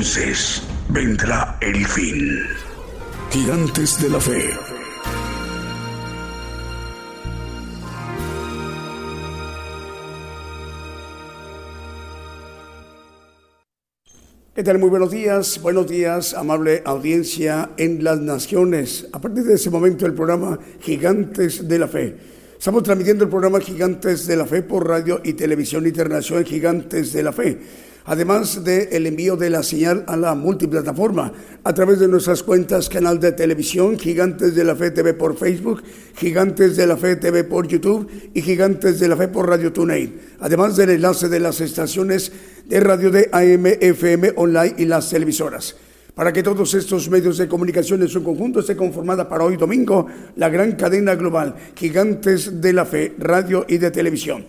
Entonces vendrá el fin. Gigantes de la Fe. ¿Qué tal? Muy buenos días, buenos días, amable audiencia en las naciones. A partir de ese momento el programa Gigantes de la Fe. Estamos transmitiendo el programa Gigantes de la Fe por radio y televisión internacional Gigantes de la Fe además del envío de la señal a la multiplataforma a través de nuestras cuentas canal de televisión Gigantes de la Fe TV por Facebook, Gigantes de la Fe TV por YouTube y Gigantes de la Fe por Radio TuneIn, además del enlace de las estaciones de radio de AM, FM, online y las televisoras. Para que todos estos medios de comunicación en su conjunto esté conformada para hoy domingo la gran cadena global Gigantes de la Fe, radio y de televisión.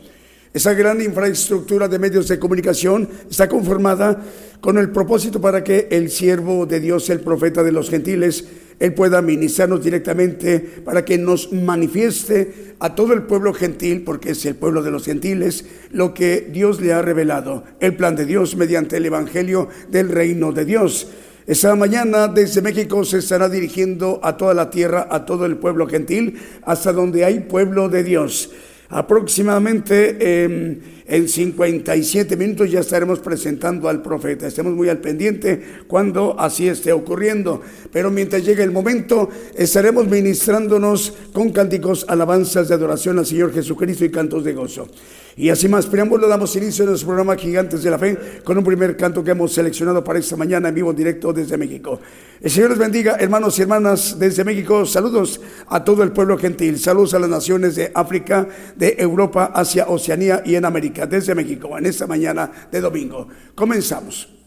Esa gran infraestructura de medios de comunicación está conformada con el propósito para que el siervo de Dios, el profeta de los gentiles, él pueda ministrarnos directamente para que nos manifieste a todo el pueblo gentil, porque es el pueblo de los gentiles, lo que Dios le ha revelado, el plan de Dios mediante el Evangelio del reino de Dios. Esa mañana desde México se estará dirigiendo a toda la tierra, a todo el pueblo gentil, hasta donde hay pueblo de Dios. Aproximadamente em, en 57 minutos ya estaremos presentando al profeta. Estemos muy al pendiente cuando así esté ocurriendo. Pero mientras llegue el momento, estaremos ministrándonos con cánticos, alabanzas de adoración al Señor Jesucristo y cantos de gozo. Y así más preámbulo, damos inicio a nuestro programa Gigantes de la Fe con un primer canto que hemos seleccionado para esta mañana en vivo directo desde México. El Señor les bendiga, hermanos y hermanas desde México. Saludos a todo el pueblo gentil. Saludos a las naciones de África, de Europa, Asia, Oceanía y en América. Desde México, en esta mañana de domingo. Comenzamos.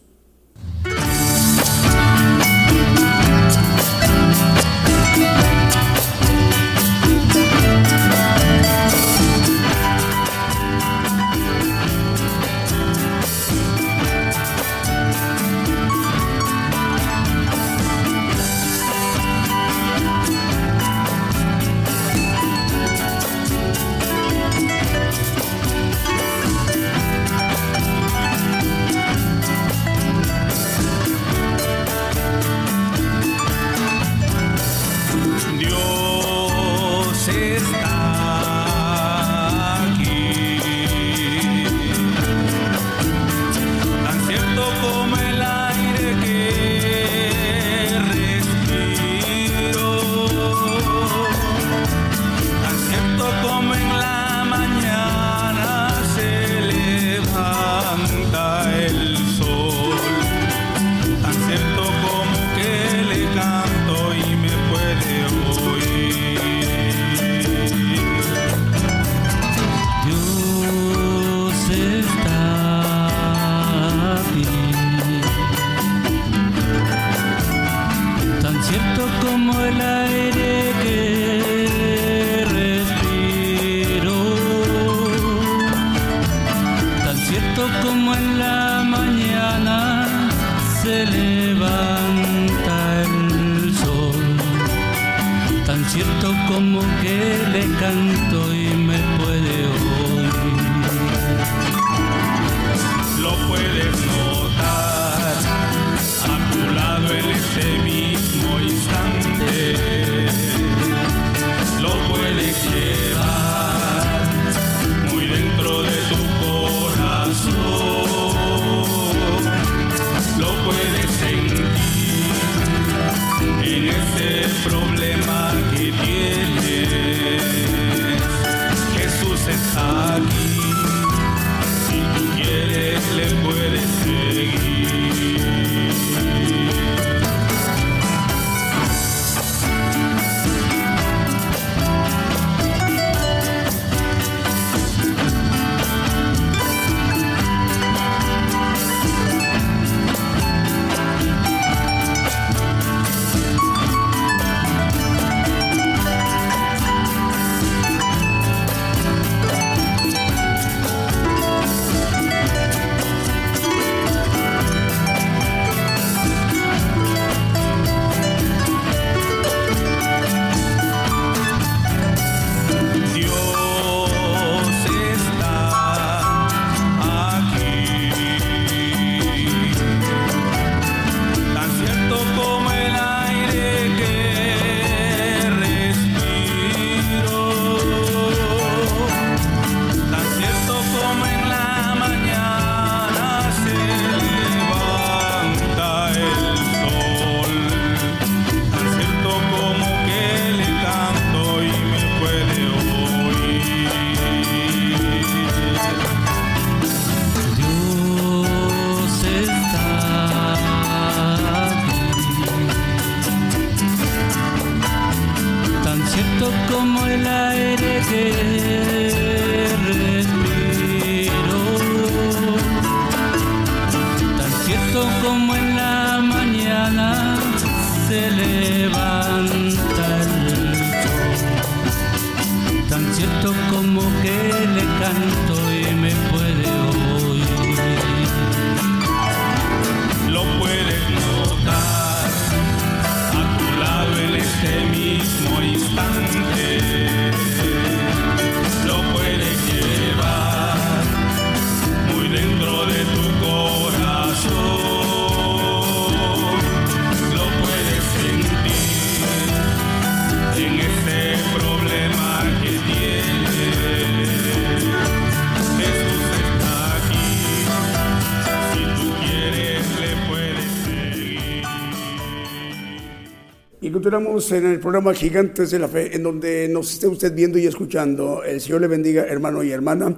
En el programa Gigantes de la Fe, en donde nos esté usted viendo y escuchando. El Señor le bendiga, hermano y hermana.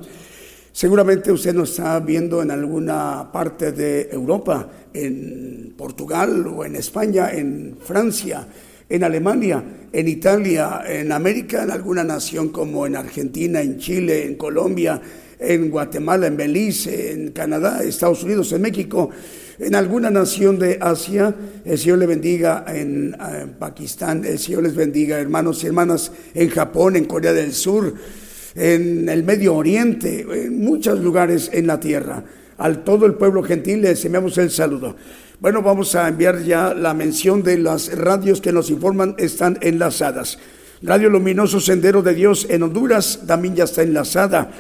Seguramente usted nos está viendo en alguna parte de Europa, en Portugal o en España, en Francia, en Alemania, en Italia, en América, en alguna nación como en Argentina, en Chile, en Colombia, en Guatemala, en Belice, en Canadá, Estados Unidos, en México en alguna nación de Asia. El Señor le bendiga en, Pakistán, el Señor les bendiga, hermanos y hermanas, en Japón, en Corea del Sur, en el Medio Oriente, en muchos lugares en la tierra. Al todo el pueblo gentil les enviamos el saludo. Bueno, vamos a enviar ya la mención de las radios que nos informan están enlazadas. Radio Luminoso Sendero de Dios en Honduras también ya está enlazada.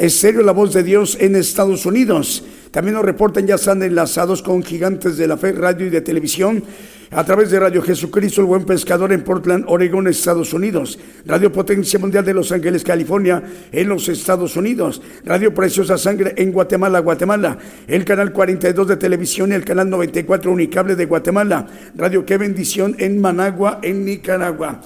Estéreo La Voz de Dios en Estados Unidos. También nos reportan, ya están enlazados con gigantes de la fe, radio y de televisión a través de Radio Jesucristo, el buen pescador en Portland, Oregon, Estados Unidos. Radio Potencia Mundial de Los Ángeles, California, en los Estados Unidos. Radio Preciosa Sangre en Guatemala, Guatemala. El canal 42 de televisión y el canal 94 Unicable de Guatemala. Radio Qué Bendición en Managua, en Nicaragua.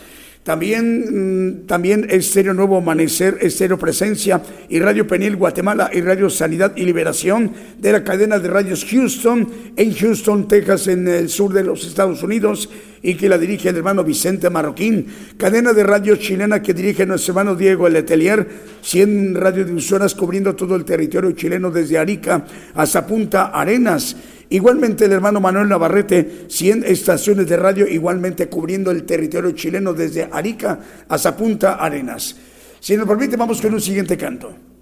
También, mm, también Estéreo Nuevo Amanecer, Estéreo Presencia y Radio Penil Guatemala y Radio Sanidad y Liberación de la cadena de radios Houston en Houston, Texas, en el sur de los Estados Unidos y que la dirige el hermano Vicente Marroquín. Cadena de radio chilena que dirige nuestro hermano Diego Letelier. 100 radiodifusoras cubriendo todo el territorio chileno desde Arica hasta Punta Arenas Igualmente el hermano Manuel Navarrete, 100 estaciones de radio, igualmente cubriendo el territorio chileno desde Arica hasta Punta Arenas. Si nos permite, vamos con un siguiente canto.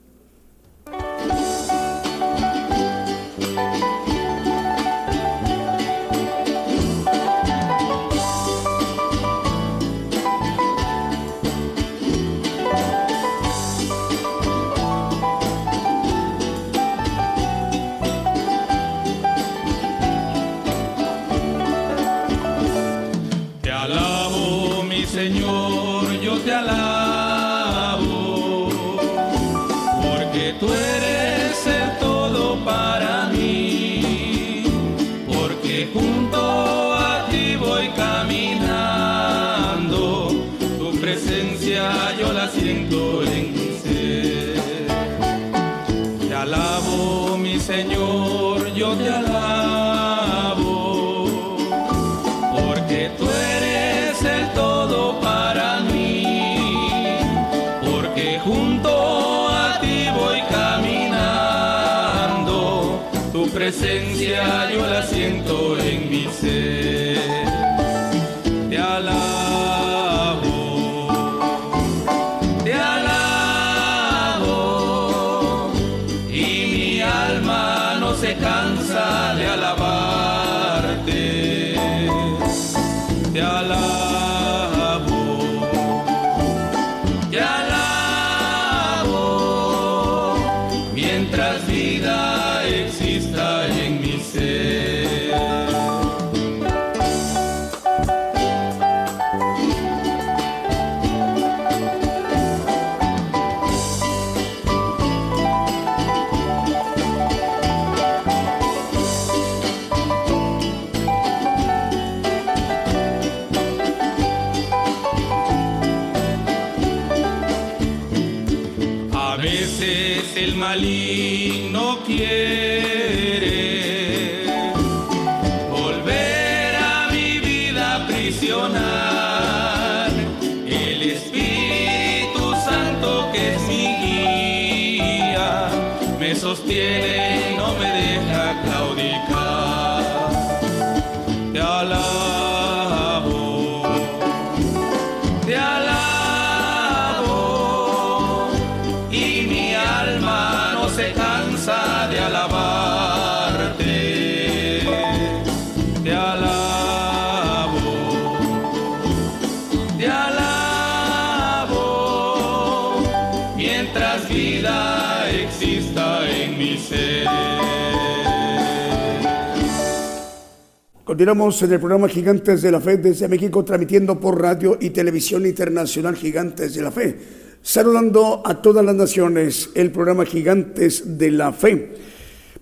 Continuamos en el programa Gigantes de la Fe desde México, transmitiendo por radio y televisión internacional Gigantes de la Fe. Saludando a todas las naciones, el programa Gigantes de la Fe.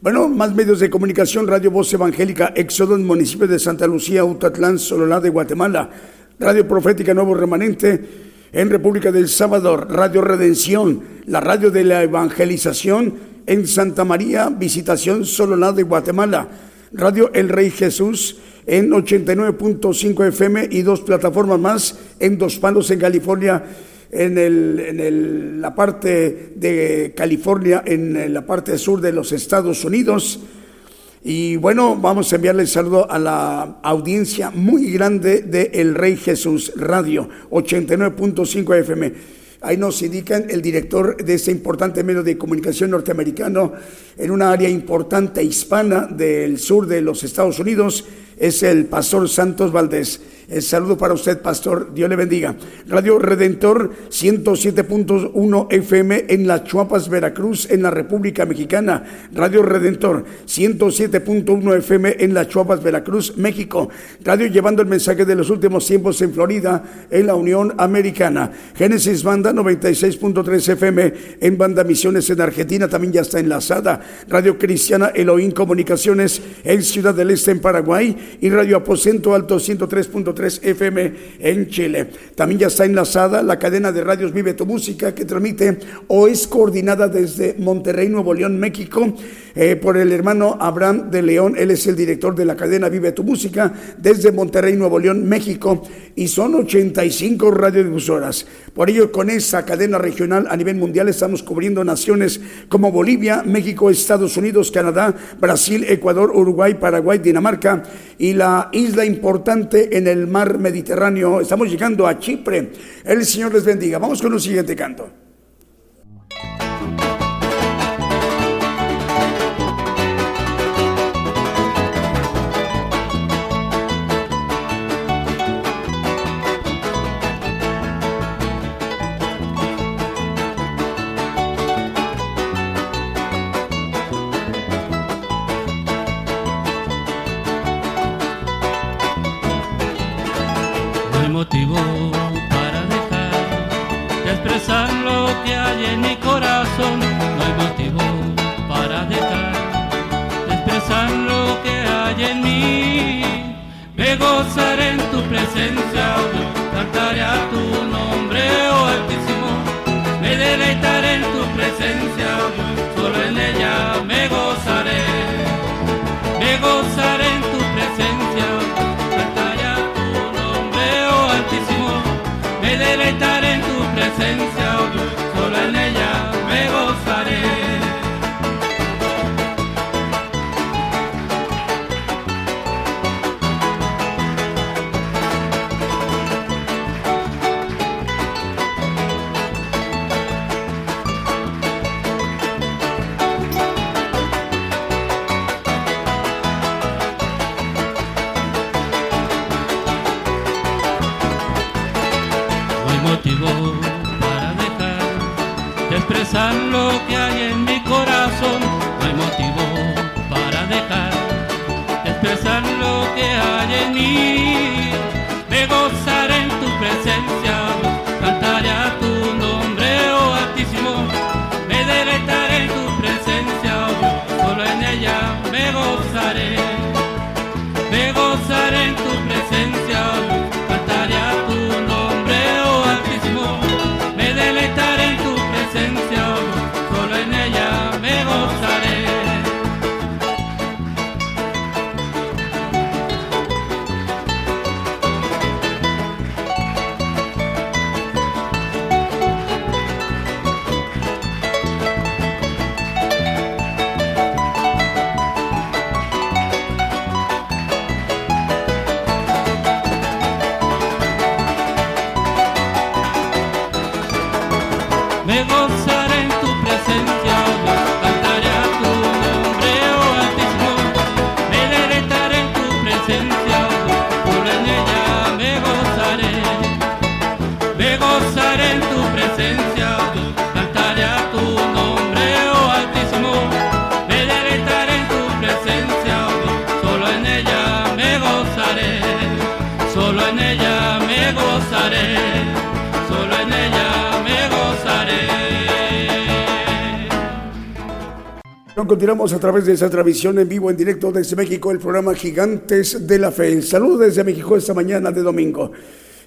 Bueno, más medios de comunicación, Radio Voz Evangélica, Éxodo en municipio de Santa Lucía, Utatlán, Sololá de Guatemala, Radio Profética Nuevo Remanente en República del Salvador, Radio Redención, la radio de la evangelización en Santa María, Visitación Sololá de Guatemala, Radio El Rey Jesús en 89.5 FM y dos plataformas más en Dos Palos en California, en, el, en el- la parte de California, en la parte sur de los Estados Unidos. Y bueno, vamos a enviarle saludo a la audiencia muy grande de El Rey Jesús Radio, 89.5 FM. Ahí nos indican el director de este importante medio de comunicación norteamericano en una área importante hispana del sur de los Estados Unidos, es el pastor Santos Valdés. El saludo para usted, pastor. Dios le bendiga. Radio Redentor 107.1 FM en Las Chuapas, Veracruz, en la República Mexicana. Radio Redentor 107.1 FM en Las Chuapas, Veracruz, México. Radio llevando el mensaje de los últimos tiempos en Florida, en la Unión Americana. Génesis Banda 96.3 FM en Banda Misiones en Argentina, también ya está enlazada. Radio Cristiana Elohim Comunicaciones en Ciudad del Este, en Paraguay. Y Radio Aposento Alto 103.3 FM en Chile. También ya está enlazada la cadena de radios Vive tu Música que transmite o es coordinada desde Monterrey, Nuevo León, México, eh, por el hermano Abraham de León. Él es el director de la cadena Vive tu Música desde Monterrey, Nuevo León, México. Y son 85 radiodifusoras. Por ello, con esa cadena regional a nivel mundial estamos cubriendo naciones como Bolivia, México, Estados Unidos, Canadá, Brasil, Ecuador, Uruguay, Paraguay, Dinamarca y la isla importante en el mar Mediterráneo. Estamos llegando a Chipre. El Señor les bendiga. Vamos con un siguiente canto. Motivo para dejar de expresar lo que hay en mi corazón. No hay motivo para dejar de expresar lo que hay en mí. Me gozaré en tu presencia, Dios, cantaré a tu nombre, oh Altísimo. Me deleitaré en tu presencia, solo en ella me gozaré. Me gozaré presencia, Continuamos a través de esa transmisión en vivo, en directo desde México, el programa Gigantes de la Fe. Saludos desde México esta mañana de domingo.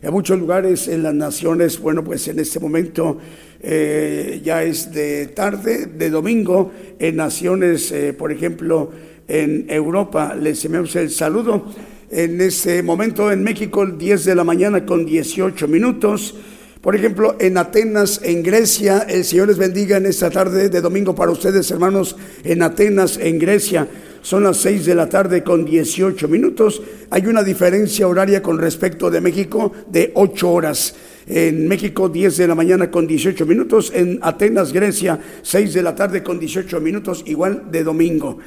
En muchos lugares en las naciones, bueno, pues en este momento eh, ya es de tarde, de domingo, en naciones, eh, por ejemplo, en Europa, les enviamos el saludo. En este momento en México, 10 de la mañana con 18 minutos. Por ejemplo, en Atenas, en Grecia, el Señor les bendiga en esta tarde de domingo para ustedes, hermanos, en Atenas, en Grecia. Son las seis de la tarde con 18 minutos. Hay una diferencia horaria con respecto de México de ocho horas. En México 10 de la mañana con 18 minutos. En Atenas, Grecia, 6 de la tarde con 18 minutos, igual de domingo.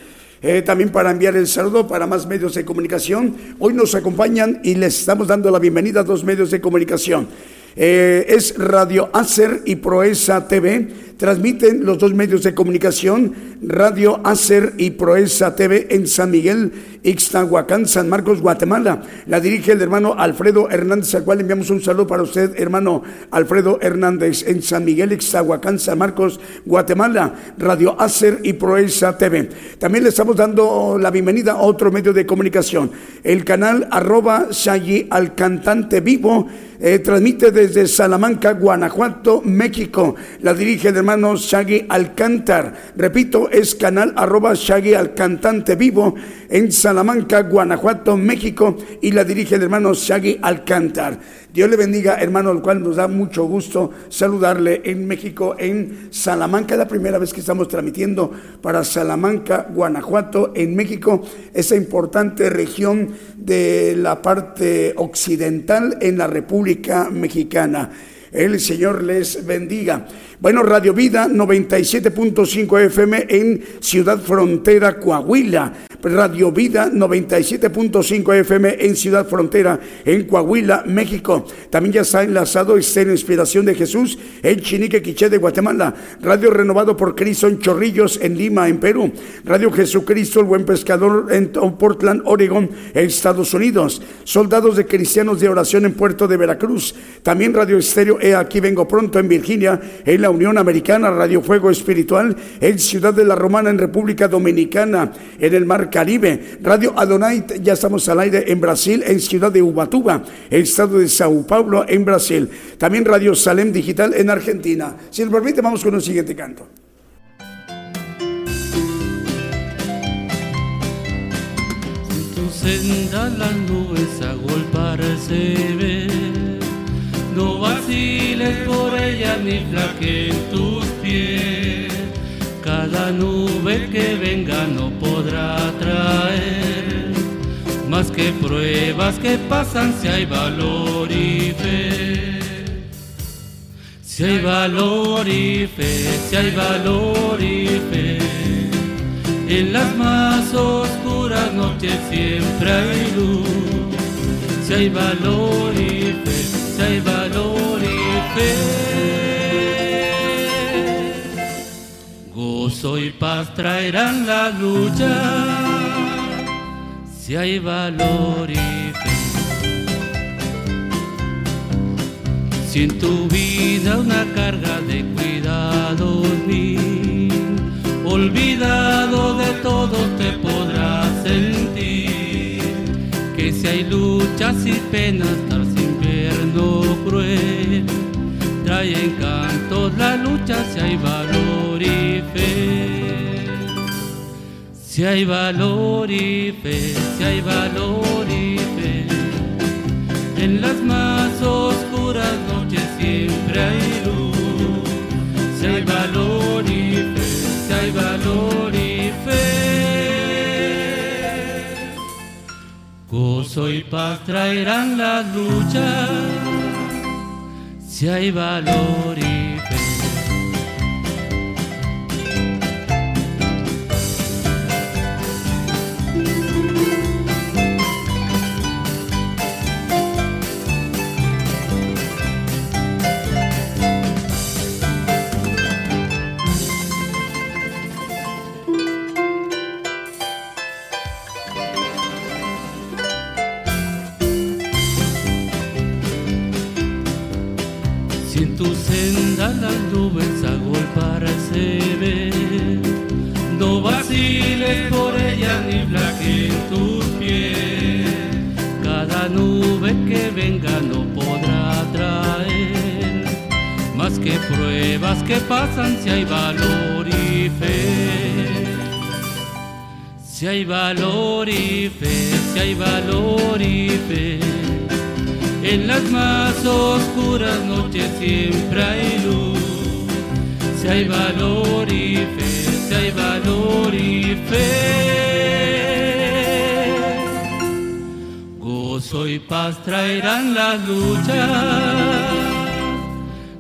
Eh, también para enviar el saludo para más medios de comunicación. Hoy nos acompañan y les estamos dando la bienvenida a dos medios de comunicación. Eh, es Radio Acer y Proesa TV transmiten los dos medios de comunicación, Radio Acer y Proesa TV en San Miguel, Ixtahuacán, San Marcos, Guatemala. La dirige el hermano Alfredo Hernández, al cual enviamos un saludo para usted, hermano Alfredo Hernández, en San Miguel, Ixtahuacán, San Marcos, Guatemala. Radio Acer y Proesa TV. También le estamos dando la bienvenida a otro medio de comunicación, el canal arroba Shaggy al cantante vivo. Eh, transmite desde Salamanca, Guanajuato, México. La dirige el hermano Shaggy Alcántar. Repito, es canal arroba Shaggy Alcantante Vivo en Salamanca, Guanajuato, México y la dirige el hermano Shaggy Alcántar. Dios le bendiga, hermano, al cual nos da mucho gusto saludarle en México, en Salamanca. La primera vez que estamos transmitiendo para Salamanca, Guanajuato, en México, esa importante región de la parte occidental en la República Mexicana. El Señor les bendiga. Bueno, Radio Vida 97.5 FM en Ciudad Frontera, Coahuila. Radio Vida 97.5 FM en Ciudad Frontera, en Coahuila, México. También ya está enlazado está en Inspiración de Jesús en Chinique, Quiché de Guatemala. Radio Renovado por Cristo en Chorrillos, en Lima, en Perú. Radio Jesucristo, el Buen Pescador en Portland, Oregon, Estados Unidos. Soldados de Cristianos de Oración en Puerto de Veracruz. También Radio Estéreo, he aquí vengo pronto en Virginia, en la Unión Americana, Radio Fuego Espiritual, en Ciudad de la Romana, en República Dominicana, en el Mar Caribe. Radio Adonai, ya estamos al aire en Brasil, en Ciudad de Ubatuba, el estado de Sao Paulo, en Brasil. También Radio Salem Digital en Argentina. Si nos permite, vamos con un siguiente canto. senda las nubes a no vaciles por ella ni flaqueen tus pies. Cada nube que venga no podrá traer más que pruebas que pasan si hay valor y fe. Si hay valor y fe, si hay valor y fe. En las más oscuras noches siempre hay luz. Si hay valor y fe si hay valor y fe. Gozo y paz traerán la lucha, si hay valor y fe. Si en tu vida una carga de cuidados olvidado de todo te podrás sentir, que si hay luchas y penas, cruel. Trae encantos la lucha si hay valor y fe. Si hay valor y fe, si hay valor y fe. En las más oscuras noches siempre hay luz. Si hay valor y fe, si hay valor Gozo y paz traerán las luchas si hay valor tu senda las nubes agolparse ver. No vaciles por ellas ni flaqueen tus pies. Cada nube que venga no podrá traer más que pruebas que pasan si hay valor y fe. Si hay valor y fe, si hay valor y fe. En las más oscuras noches siempre hay luz. Si hay valor y fe, si hay valor y fe. Gozo y paz traerán las luchas.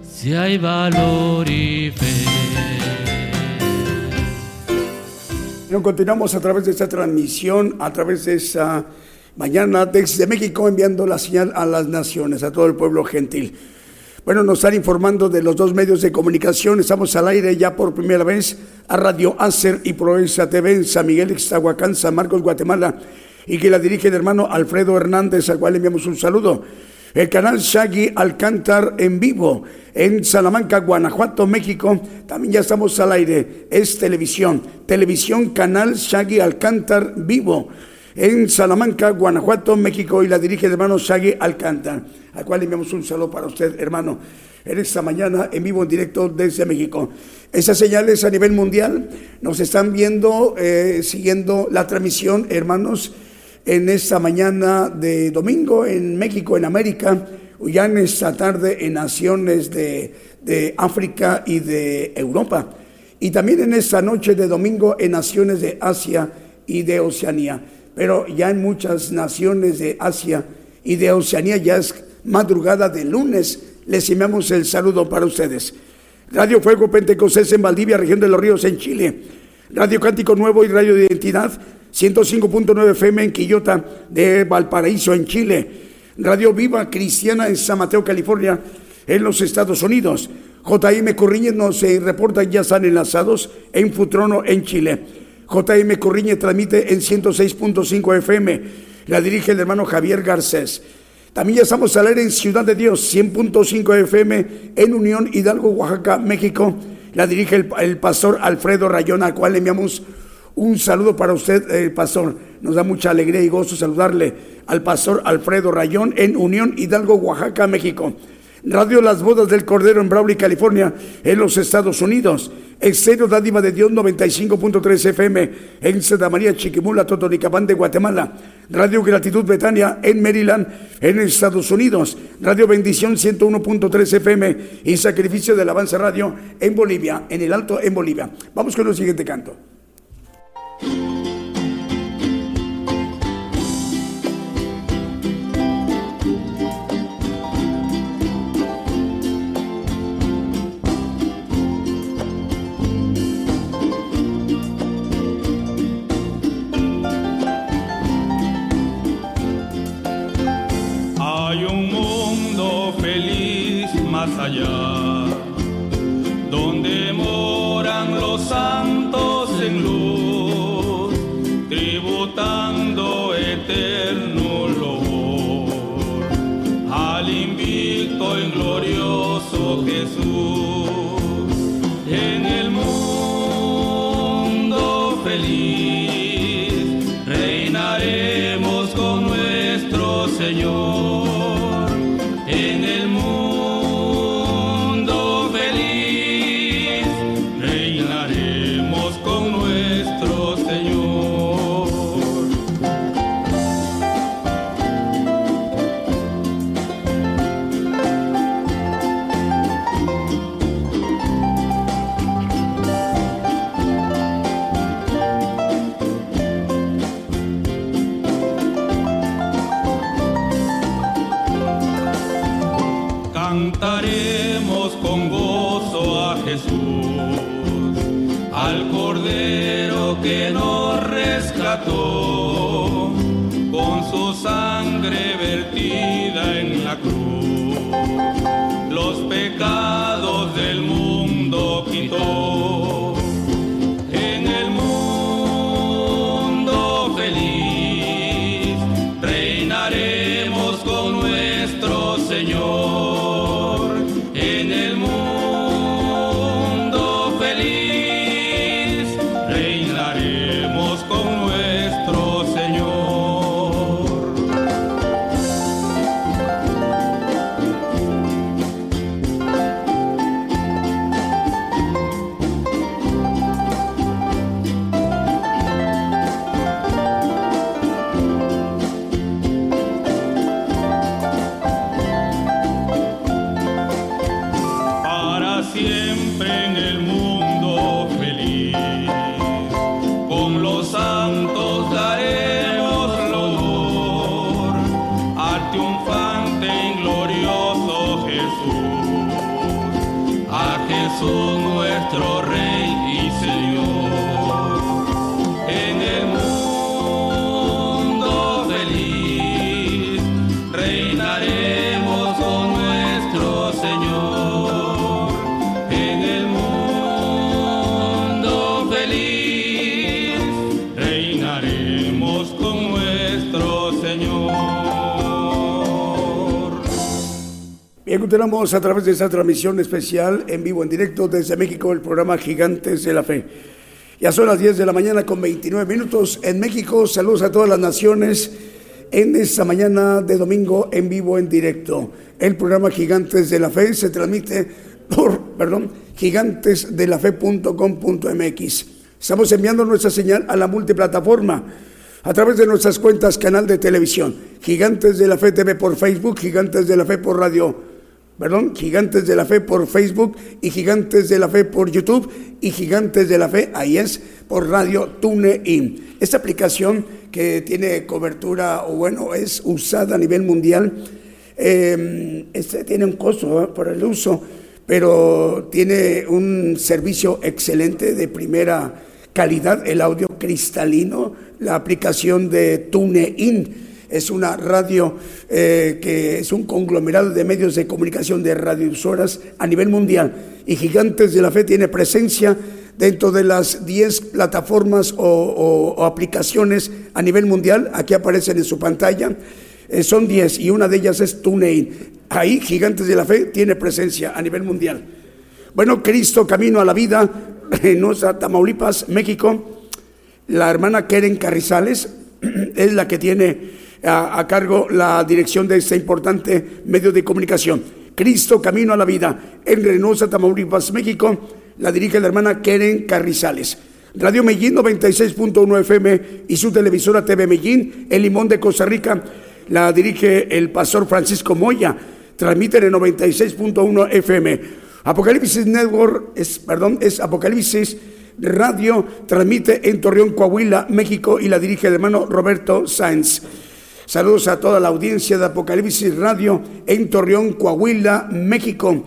Si hay valor y fe. continuamos a través de esta transmisión, a través de esa mañana desde México, enviando la señal a las naciones, a todo el pueblo gentil. Bueno, nos están informando de los dos medios de comunicación. Estamos al aire ya por primera vez a Radio Acer y Proeza TV en San Miguel, Ixtahuacán, San Marcos, Guatemala, y que la dirige el hermano Alfredo Hernández, al cual le enviamos un saludo el canal Shaggy Alcántar en vivo en Salamanca, Guanajuato, México. También ya estamos al aire. Es televisión. Televisión Canal Shaggy Alcántar vivo en Salamanca, Guanajuato, México. Y la dirige el hermano Shaggy Alcántar, al cual enviamos un saludo para usted, hermano. En esta mañana en vivo, en directo desde México. Esas señales a nivel mundial nos están viendo, eh, siguiendo la transmisión, hermanos en esta mañana de domingo en México, en América, ya en esta tarde en naciones de, de África y de Europa, y también en esta noche de domingo en naciones de Asia y de Oceanía. Pero ya en muchas naciones de Asia y de Oceanía ya es madrugada de lunes. Les enviamos el saludo para ustedes. Radio Fuego Pentecostés en Valdivia, región de los Ríos en Chile. Radio Cántico Nuevo y Radio de Identidad 105.9 FM en Quillota de Valparaíso, en Chile. Radio Viva Cristiana en San Mateo, California, en los Estados Unidos. JM Corriñez nos reporta, ya están enlazados en Futrono, en Chile. JM Corriñez transmite en 106.5 FM. La dirige el hermano Javier Garcés. También ya estamos al en Ciudad de Dios, 100.5 FM en Unión Hidalgo, Oaxaca, México. La dirige el, el pastor Alfredo Rayón, al cual le enviamos un saludo para usted, eh, pastor. Nos da mucha alegría y gozo saludarle al pastor Alfredo Rayón en Unión Hidalgo, Oaxaca, México. Radio Las Bodas del Cordero en Brawley, California, en los Estados Unidos. Exterior Dádiva de Dios 95.3 FM en Santa María, Chiquimula, Totonicapán de Guatemala. Radio Gratitud Betania en Maryland, en Estados Unidos. Radio Bendición 101.3 FM y Sacrificio de Alabanza Radio en Bolivia, en el Alto en Bolivia. Vamos con el siguiente canto. Allá, continuamos a través de esta transmisión especial en vivo, en directo desde México, el programa Gigantes de la Fe. Ya son las 10 de la mañana con 29 minutos en México. Saludos a todas las naciones en esta mañana de domingo en vivo, en directo. El programa Gigantes de la Fe se transmite por, perdón, gigantesdelafe.com.mx. Estamos enviando nuestra señal a la multiplataforma a través de nuestras cuentas, canal de televisión, Gigantes de la Fe TV por Facebook, Gigantes de la Fe por radio, perdón, Gigantes de la Fe por Facebook y Gigantes de la Fe por YouTube y Gigantes de la Fe, ahí es, por radio TuneIn. Esta aplicación que tiene cobertura, o bueno, es usada a nivel mundial, eh, tiene un costo ¿eh? por el uso, pero tiene un servicio excelente de primera calidad, el audio cristalino, la aplicación de TuneIn. Es una radio eh, que es un conglomerado de medios de comunicación de radiosoras a nivel mundial. Y Gigantes de la Fe tiene presencia dentro de las 10 plataformas o, aplicaciones a nivel mundial. Aquí aparecen en su pantalla. Eh, son 10 y una de ellas es TuneIn. Ahí Gigantes de la Fe tiene presencia a nivel mundial. Bueno, Cristo, Camino a la Vida, en nuestra Tamaulipas, México, la hermana Keren Carrizales es la que tiene a, cargo la dirección de este importante medio de comunicación. Cristo, Camino a la Vida, en Reynosa, Tamaulipas, México, la dirige la hermana Keren Carrizales. Radio Medellín 96.1 FM y su televisora TV Medellín, El Limón de Costa Rica, la dirige el pastor Francisco Moya, transmite en 96.1 FM. Apocalipsis Network, es, perdón, es Apocalipsis Radio, transmite en Torreón, Coahuila, México y la dirige el hermano Roberto Sáenz. Saludos a toda la audiencia de Apocalipsis Radio en Torreón, Coahuila, México.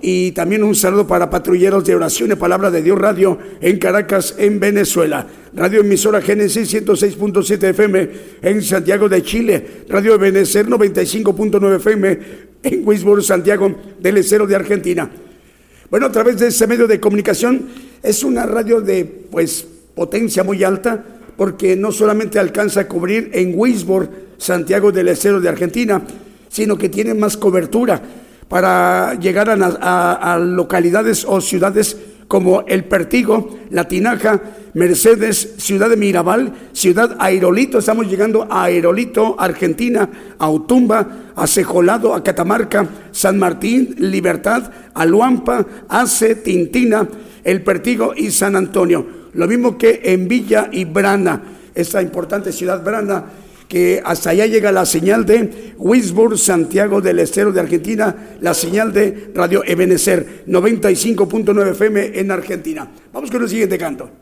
Y también un saludo para patrulleros de oración y palabra de Dios Radio en Caracas, en Venezuela. Radio emisora Génesis 106.7 FM en Santiago de Chile. Radio Benecer 95.9 FM en Wisborne, Santiago del Estero de Argentina. Bueno, a través de ese medio de comunicación es una radio de pues potencia muy alta porque no solamente alcanza a cubrir en Wisborne, Santiago del Estero de Argentina, sino que tiene más cobertura para llegar a, localidades o ciudades como El Pertigo, La Tinaja, Mercedes, Ciudad de Mirabal, Ciudad Aerolito, estamos llegando a Aerolito, Argentina, a Utumba, a Cejolado, a Catamarca, San Martín, Libertad, a Luampa, Ace, Tintina, El Pertigo y San Antonio. Lo mismo que en Villa y Brana, esta importante ciudad Brana, que hasta allá llega la señal de Wisborne, Santiago del Estero de Argentina, la señal de Radio Ebenecer, 95.9 FM en Argentina. Vamos con el siguiente canto.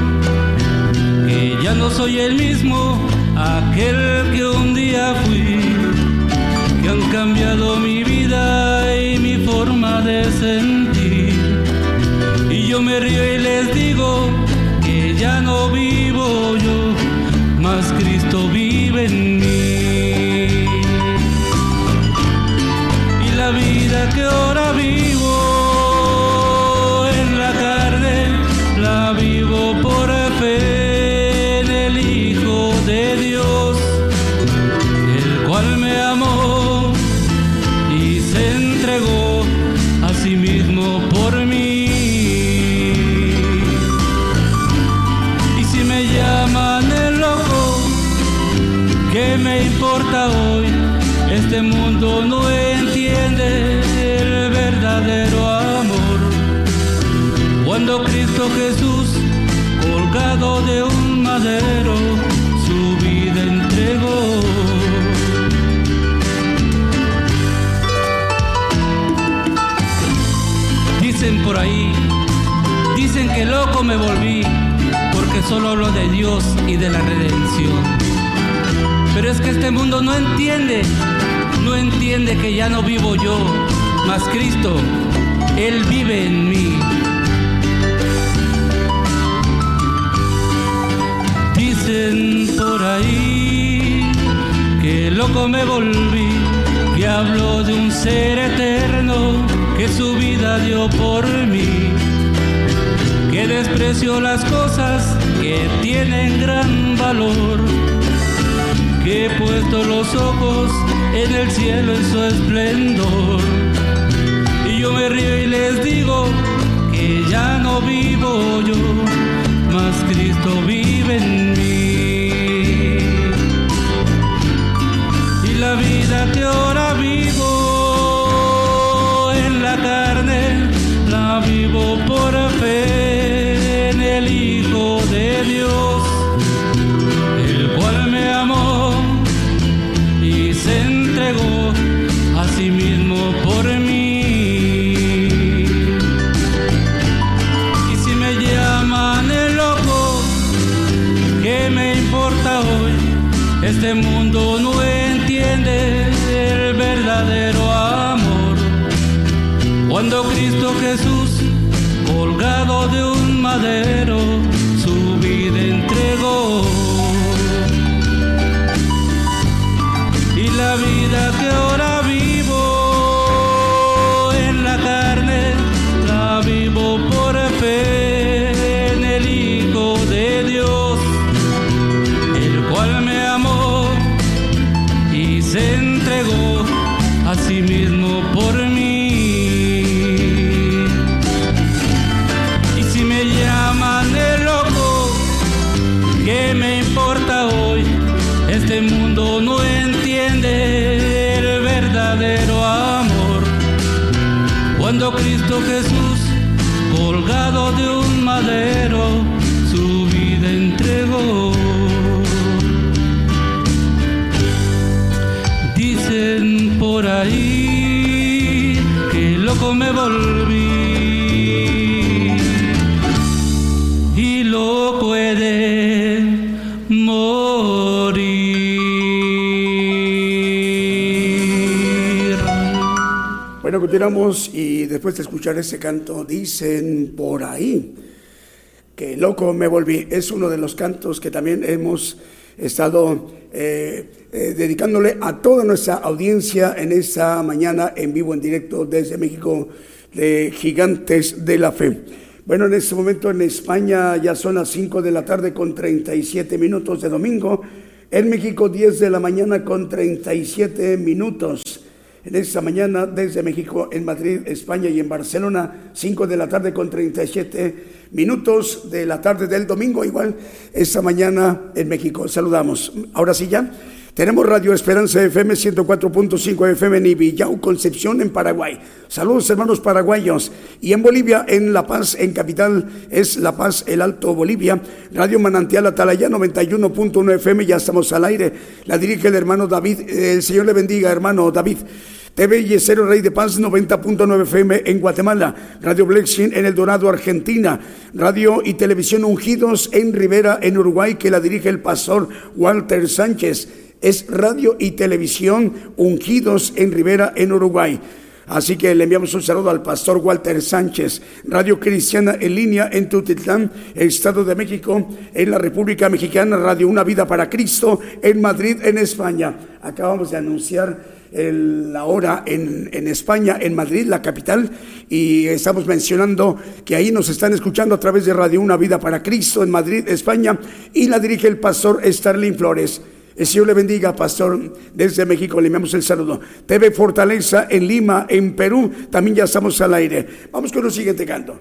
ya no soy el mismo, aquel que un día fui, que han cambiado mi vida y mi forma de sentir. Y yo me río y les digo que ya no vivo yo, mas Cristo vive en mí. Jesús, colgado de un madero, su vida entregó. Dicen por ahí, dicen que loco me volví, porque solo hablo de Dios y de la redención. Pero es que este mundo no entiende, no entiende que ya no vivo yo, mas Cristo, Él vive en mí. Por ahí que loco me volví, que hablo de un ser eterno que su vida dio por mí, que desprecio las cosas que tienen gran valor que he puesto los ojos en el cielo en su esplendor. Y yo me río y les digo que ya no vivo yo, mas Cristo vive en mí. Que ahora vivo en la carne, la vivo por fe en el Hijo de Dios Y después de escuchar ese canto, dicen por ahí que loco me volví. Es uno de los cantos que también hemos estado eh, eh, dedicándole a toda nuestra audiencia en esta mañana en vivo, en directo desde México, de Gigantes de la Fe. Bueno, en este momento en España ya son las 5 de la tarde con 37 minutos de domingo. En México 10 de la mañana con 37 minutos. En esta mañana desde México, en Madrid, España y en Barcelona, 5 de la tarde con 37 minutos de la tarde del domingo, igual esta mañana en México. Saludamos. Ahora sí ya. Tenemos Radio Esperanza FM 104.5 FM en Ibillau, Concepción, en Paraguay. Saludos hermanos paraguayos. Y en Bolivia, en La Paz, en capital, es La Paz, el Alto Bolivia. Radio Manantial Atalaya 91.1 FM, ya estamos al aire. La dirige el hermano David. El Señor le bendiga, hermano David. TV Yesero Rey de Paz 90.9 FM en Guatemala, Radio Blexin en El Dorado, Argentina, Radio y Televisión Ungidos en Rivera, en Uruguay, que la dirige el pastor Walter Sánchez. Es Radio y Televisión Ungidos en Rivera, en Uruguay. Así que le enviamos un saludo al pastor Walter Sánchez, Radio Cristiana en línea en Tutitlán, Estado de México, en la República Mexicana, Radio Una Vida para Cristo, en Madrid, en España. Acabamos de anunciar el, la hora en, en, España, en Madrid, la capital, y estamos mencionando que ahí nos están escuchando a través de Radio Una Vida para Cristo en Madrid, España, y la dirige el pastor Starling Flores. El Señor le bendiga, pastor. Desde México le enviamos el saludo. TV Fortaleza en Lima, en Perú, también ya estamos al aire. Vamos con el siguiente canto.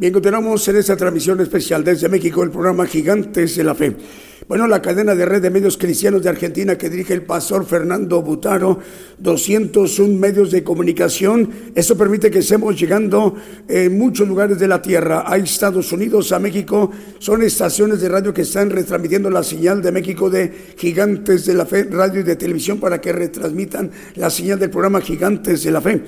Bien, continuamos en esta transmisión especial desde México, el programa Gigantes de la Fe. Bueno, la cadena de red de medios cristianos de Argentina que dirige el pastor Fernando Butaro, 201 medios de comunicación. Eso permite que estemos llegando en muchos lugares de la tierra, a Estados Unidos, a México. Son estaciones de radio que están retransmitiendo la señal de México de Gigantes de la Fe, radio y de televisión, para que retransmitan la señal del programa Gigantes de la Fe.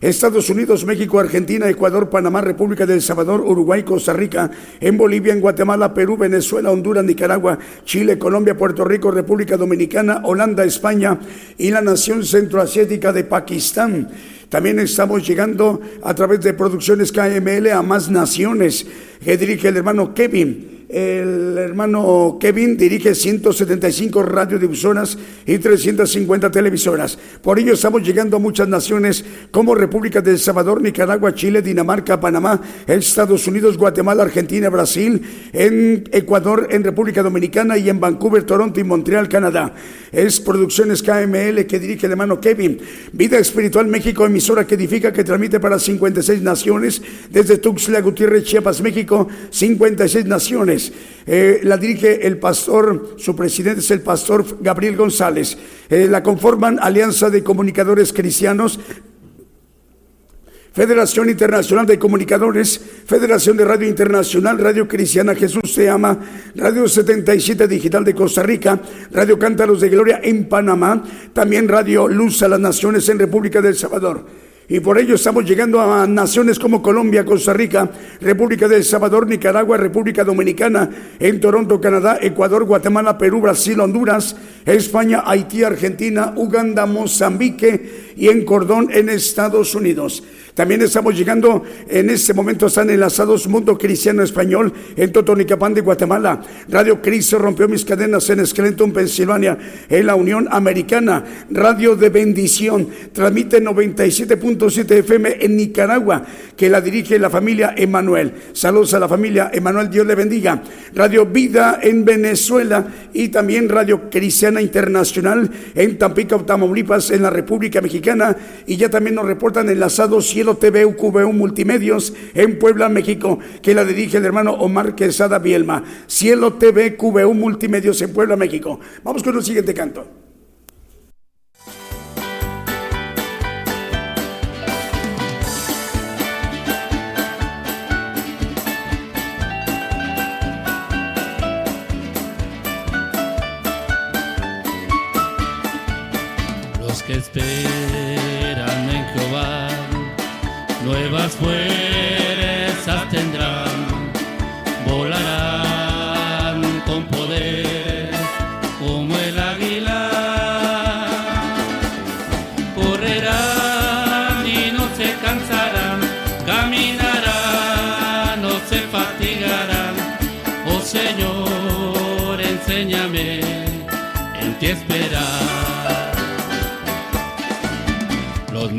Estados Unidos, México, Argentina, Ecuador, Panamá, República del Salvador, Uruguay, Costa Rica, en Bolivia, en Guatemala, Perú, Venezuela, Honduras, Nicaragua, Chile, Colombia, Puerto Rico, República Dominicana, Holanda, España y la nación centroasiática de Pakistán. También estamos llegando a través de producciones KML a más naciones que dirige el hermano Kevin El hermano Kevin dirige 175 radiodifusoras y 350 televisoras. Por ello estamos llegando a muchas naciones como República de El Salvador, Nicaragua, Chile, Dinamarca, Panamá, Estados Unidos, Guatemala, Argentina, Brasil, en Ecuador, en República Dominicana y en Vancouver, Toronto y Montreal, Canadá. Es Producciones KML que dirige el hermano Kevin. Vida Espiritual México, emisora que edifica, que transmite para 56 naciones, desde Tuxtla Gutiérrez, Chiapas, México, 56 naciones. Eh, la dirige el pastor, su presidente es el pastor Gabriel González. Eh, la conforman Alianza de Comunicadores Cristianos, Federación Internacional de Comunicadores, Federación de Radio Internacional, Radio Cristiana Jesús se ama, Radio 77 Digital de Costa Rica, Radio Cántaros de Gloria en Panamá, también Radio Luz a las Naciones en República del Salvador. Y por ello estamos llegando a naciones como Colombia, Costa Rica, República del Salvador, Nicaragua, República Dominicana, en Toronto, Canadá, Ecuador, Guatemala, Perú, Brasil, Honduras, España, Haití, Argentina, Uganda, Mozambique y en Cordón, en Estados Unidos. También estamos llegando, en este momento están enlazados Mundo Cristiano Español en Totonicapán de Guatemala. Radio Cristo rompió mis cadenas en Scranton, Pensilvania, en la Unión Americana. Radio de Bendición transmite 97.7 FM en Nicaragua, que la dirige la familia Emanuel. Saludos a la familia Emanuel, Dios le bendiga. Radio Vida en Venezuela y también Radio Cristiana Internacional en Tampico, Tamaulipas, en la República Mexicana. Y ya también nos reportan enlazados Cielo TV UQBU Multimedios en Puebla, México, que la dirige el hermano Omar Quesada Bielma. Cielo TV QBU Multimedios en Puebla, México. Vamos con el siguiente canto.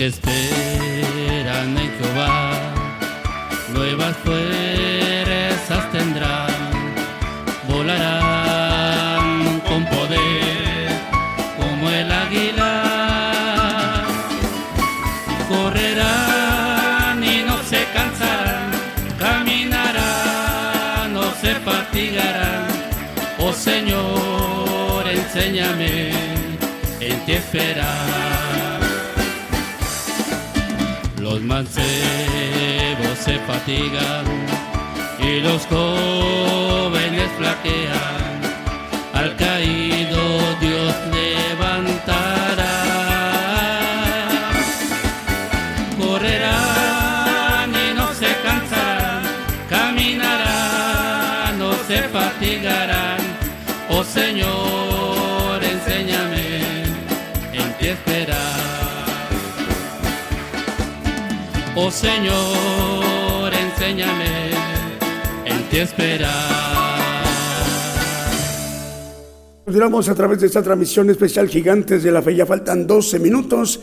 Que esperan en Jehová, nuevas fuerzas tendrán, volarán con poder como el águila, correrán y no se cansarán, caminarán, no se fatigarán. Oh Señor, enséñame en ti esperar. Los mancebos se fatigan y los jóvenes flaquean. Al caído Oh Señor, enséñame en ti esperar. Continuamos a través de esta transmisión especial Gigantes de la Fe. Ya faltan 12 minutos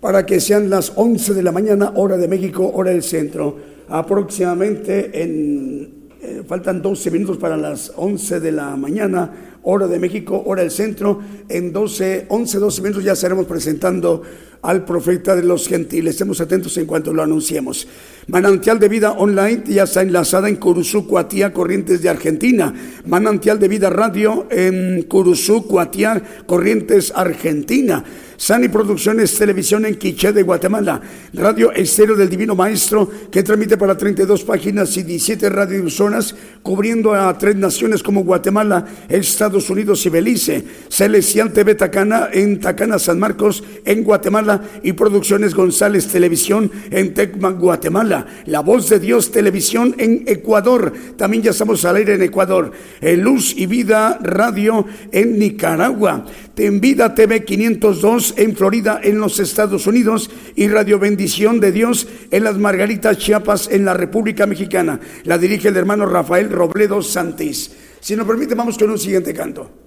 para que sean las 11 de la mañana, hora de México, hora del centro. Aproximadamente en eh, faltan 12 minutos para las 11 de la mañana, hora de México, hora del centro. En 12, 11, 12 minutos ya estaremos presentando al profeta de los gentiles. Estemos atentos en cuanto lo anunciemos. Manantial de Vida Online ya está enlazada en Curuzú, Cuatía, Corrientes de Argentina. Manantial de Vida Radio en Curuzú, Cuatía, Corrientes, Argentina. Sani Producciones Televisión en Quiché de Guatemala, Radio Estéreo del Divino Maestro, que transmite para 32 páginas y 17 radiodifusoras, cubriendo a tres naciones como Guatemala, Estados Unidos y Belice. Celestial TV Tacana en Tacana, San Marcos, en Guatemala, y Producciones González Televisión en Tecman, Guatemala. La Voz de Dios Televisión en Ecuador. También ya estamos al aire en Ecuador. Luz y Vida Radio en Nicaragua. En Vida TV 502 en Florida, en los Estados Unidos, y Radio Bendición de Dios en las Margaritas Chiapas, en la República Mexicana. La dirige el hermano Rafael Robledo Santis. Si nos permite, vamos con un siguiente canto.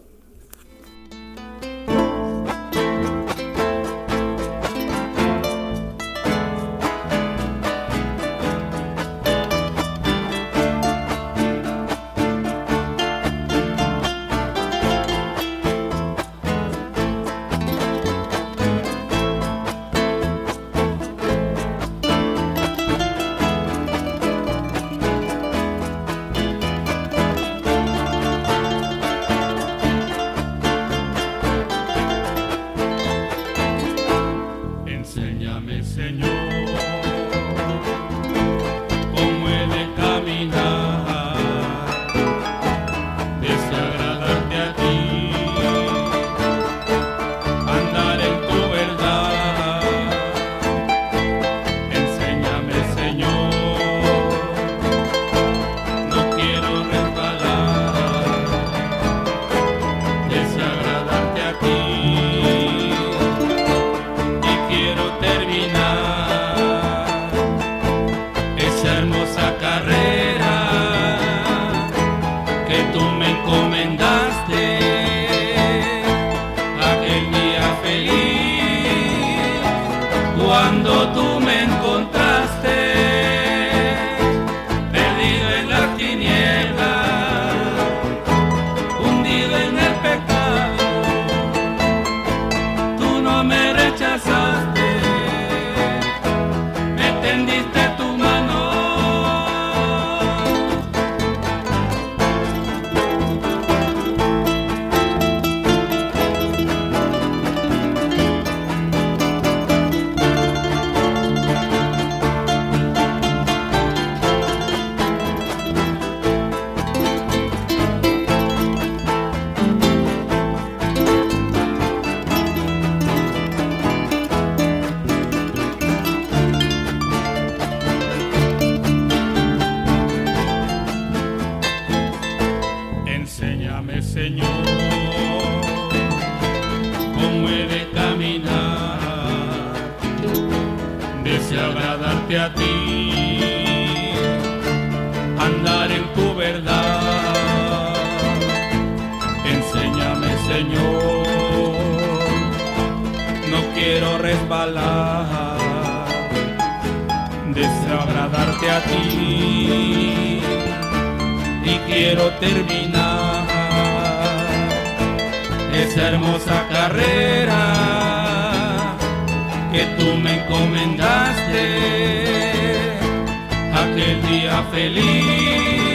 día feliz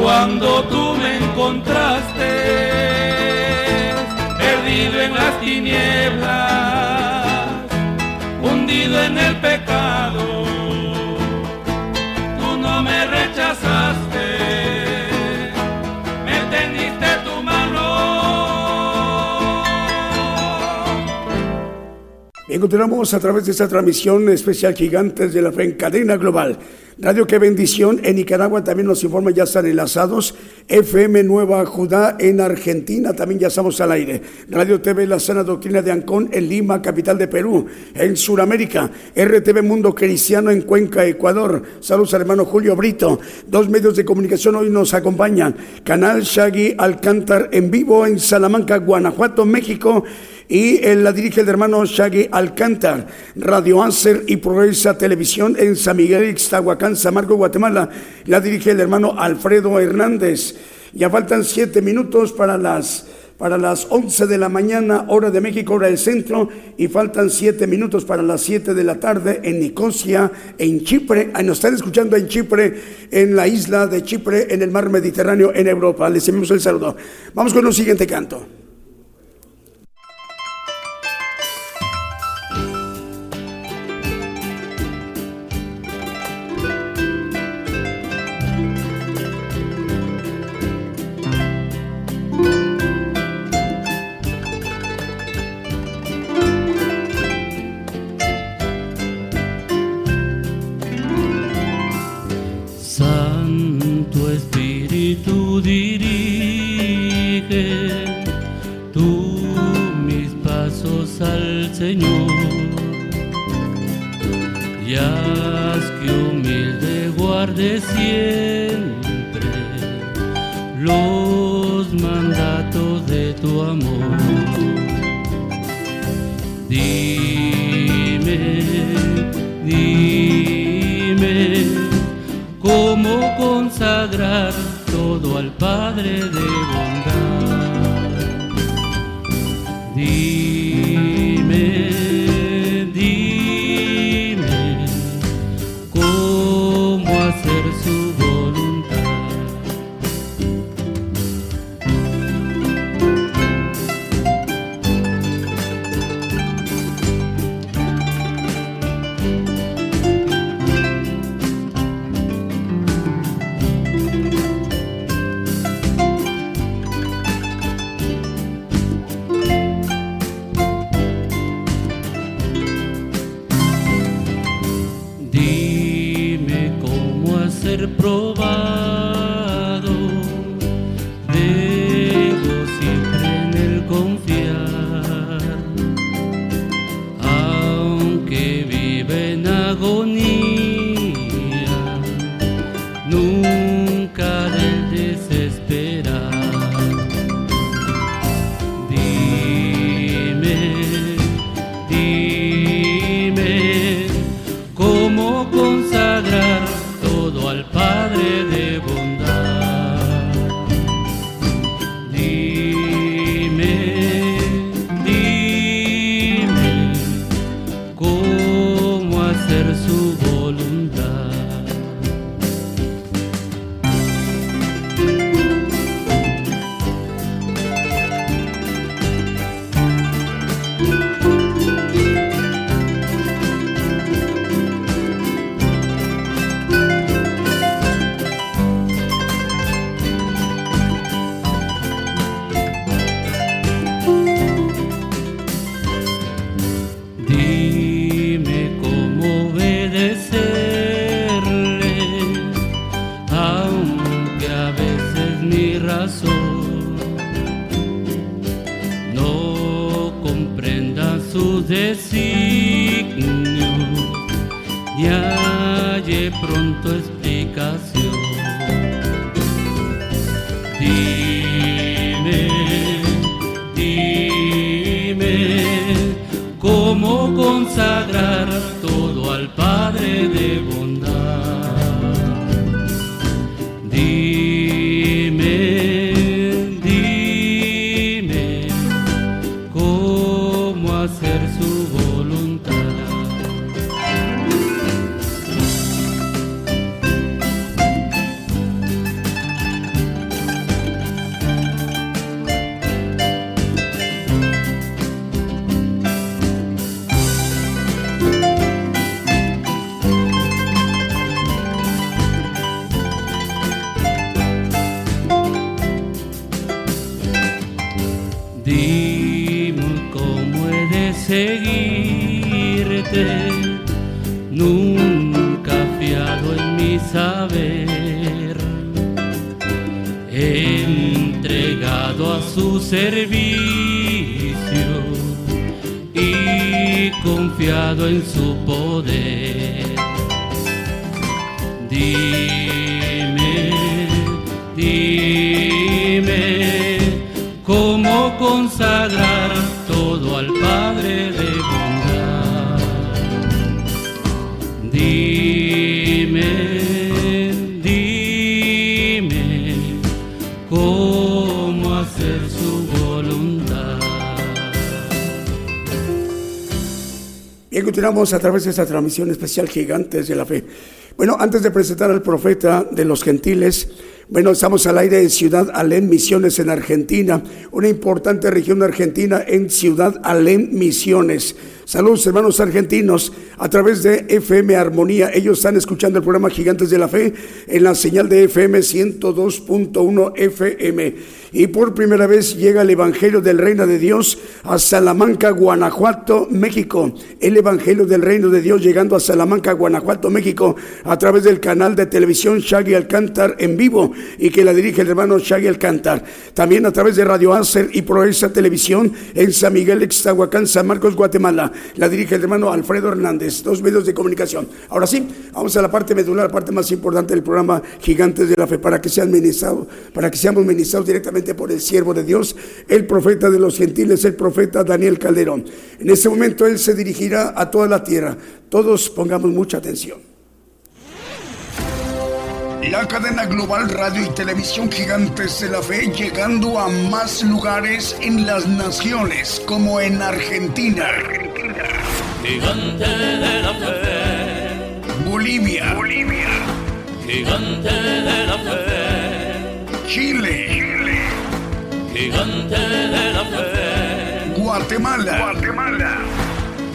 cuando tú me encontraste, perdido en las tinieblas, hundido en el pecado, tú no me rechazaste. Encontramos a través de esta transmisión especial Gigantes de la Fe en cadena global. Radio Que Bendición en Nicaragua también nos informa, ya están enlazados. FM Nueva Judá en Argentina también ya estamos al aire. Radio TV La Sana Doctrina de Ancón en Lima, capital de Perú. En Sudamérica, RTV Mundo Cristiano en Cuenca, Ecuador. Saludos al hermano Julio Brito. Dos medios de comunicación hoy nos acompañan. Canal Shaggy Alcántar en vivo en Salamanca, Guanajuato, México y la dirige el hermano Shaggy Alcántar, Radio Anser y Progresa Televisión en San Miguel, Ixtahuacán San Marco, Guatemala. La dirige el hermano Alfredo Hernández. Ya faltan siete minutos para las para las 11 de la mañana, hora de México, hora del centro, y faltan siete minutos para las 7 de la tarde en Nicosia, en Chipre. Nos están escuchando en Chipre, en la isla de Chipre, en el mar Mediterráneo, en Europa. Les enviamos el saludo. Vamos con un siguiente canto. A través de esta transmisión especial Gigantes de la Fe. Bueno, antes de presentar al profeta de los gentiles, bueno, estamos al aire en Ciudad Alén, Misiones en Argentina, una importante región argentina en Ciudad Alén, Misiones. Saludos hermanos argentinos a través de FM Armonía. Ellos están escuchando el programa Gigantes de la Fe en la señal de FM 102.1 FM. Y por primera vez llega el Evangelio del Reino de Dios a Salamanca, Guanajuato, México. El Evangelio del Reino de Dios llegando a Salamanca, Guanajuato, México a través del canal de televisión Shaggy Alcántar en vivo y que la dirige el hermano Shaggy Alcántar. También a través de Radio Acer y Proeza Televisión en San Miguel, Extahuacán, San Marcos, Guatemala la dirige el hermano Alfredo Hernández, dos medios de comunicación. Ahora sí, vamos a la parte medular, la parte más importante del programa Gigantes de la Fe, para que sean ministrados, para que seamos ministrados directamente por el siervo de Dios, el profeta de los gentiles, el profeta Daniel Calderón. En este momento él se dirigirá a toda la tierra. Todos pongamos mucha atención. La cadena global radio y televisión gigantes de la fe llegando a más lugares en las naciones como en Argentina. Gigante de la fe. Bolivia. Bolivia. Gigante de la fe. Chile. Gigante de la fe. Guatemala. Guatemala.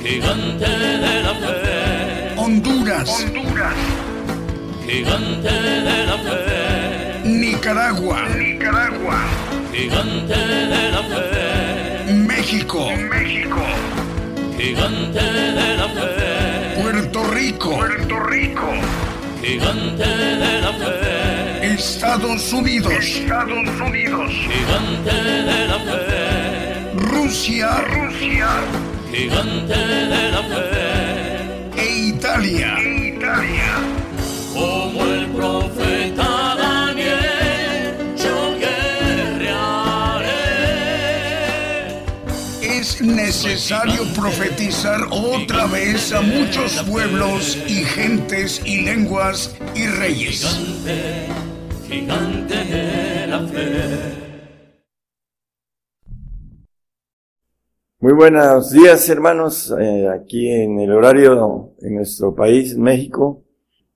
Gigante de la fe. Honduras. Honduras. Gigante de la fe. Nicaragua. Nicaragua. Gigante de la fe. México. México. Gigante de la fe. Puerto Rico. Puerto Rico. Gigante de la fe. Estados Unidos. Estados Unidos. Gigante de la fe. Rusia. Rusia. Gigante de la fe. E Italia. Italia. Como el profeta Daniel, yo guerrearé. Es necesario profetizar otra vez a muchos pueblos y gentes y lenguas y reyes. Gigante, Muy buenos días, hermanos, eh, aquí en el horario en nuestro país, México.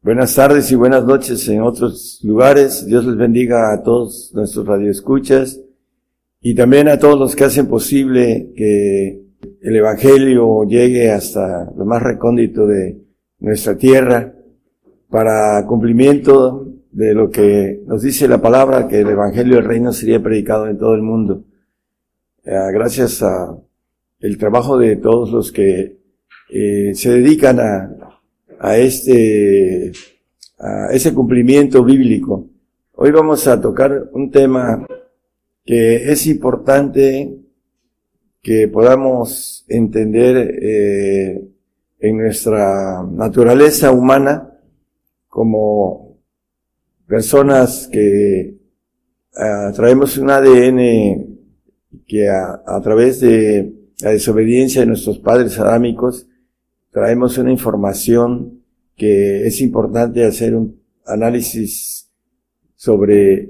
Buenas tardes y buenas noches en otros lugares. Dios les bendiga a todos nuestros radioescuchas y también a todos los que hacen posible que el Evangelio llegue hasta lo más recóndito de nuestra tierra para cumplimiento de lo que nos dice la palabra, que el Evangelio del Reino sería predicado en todo el mundo. Eh, gracias a el trabajo de todos los que eh, se dedican a, a este, a ese cumplimiento bíblico. Hoy vamos a tocar un tema que es importante que podamos entender eh, en nuestra naturaleza humana como personas que ah, traemos un ADN que a, través de la desobediencia de nuestros padres adámicos, traemos una información que es importante hacer un análisis sobre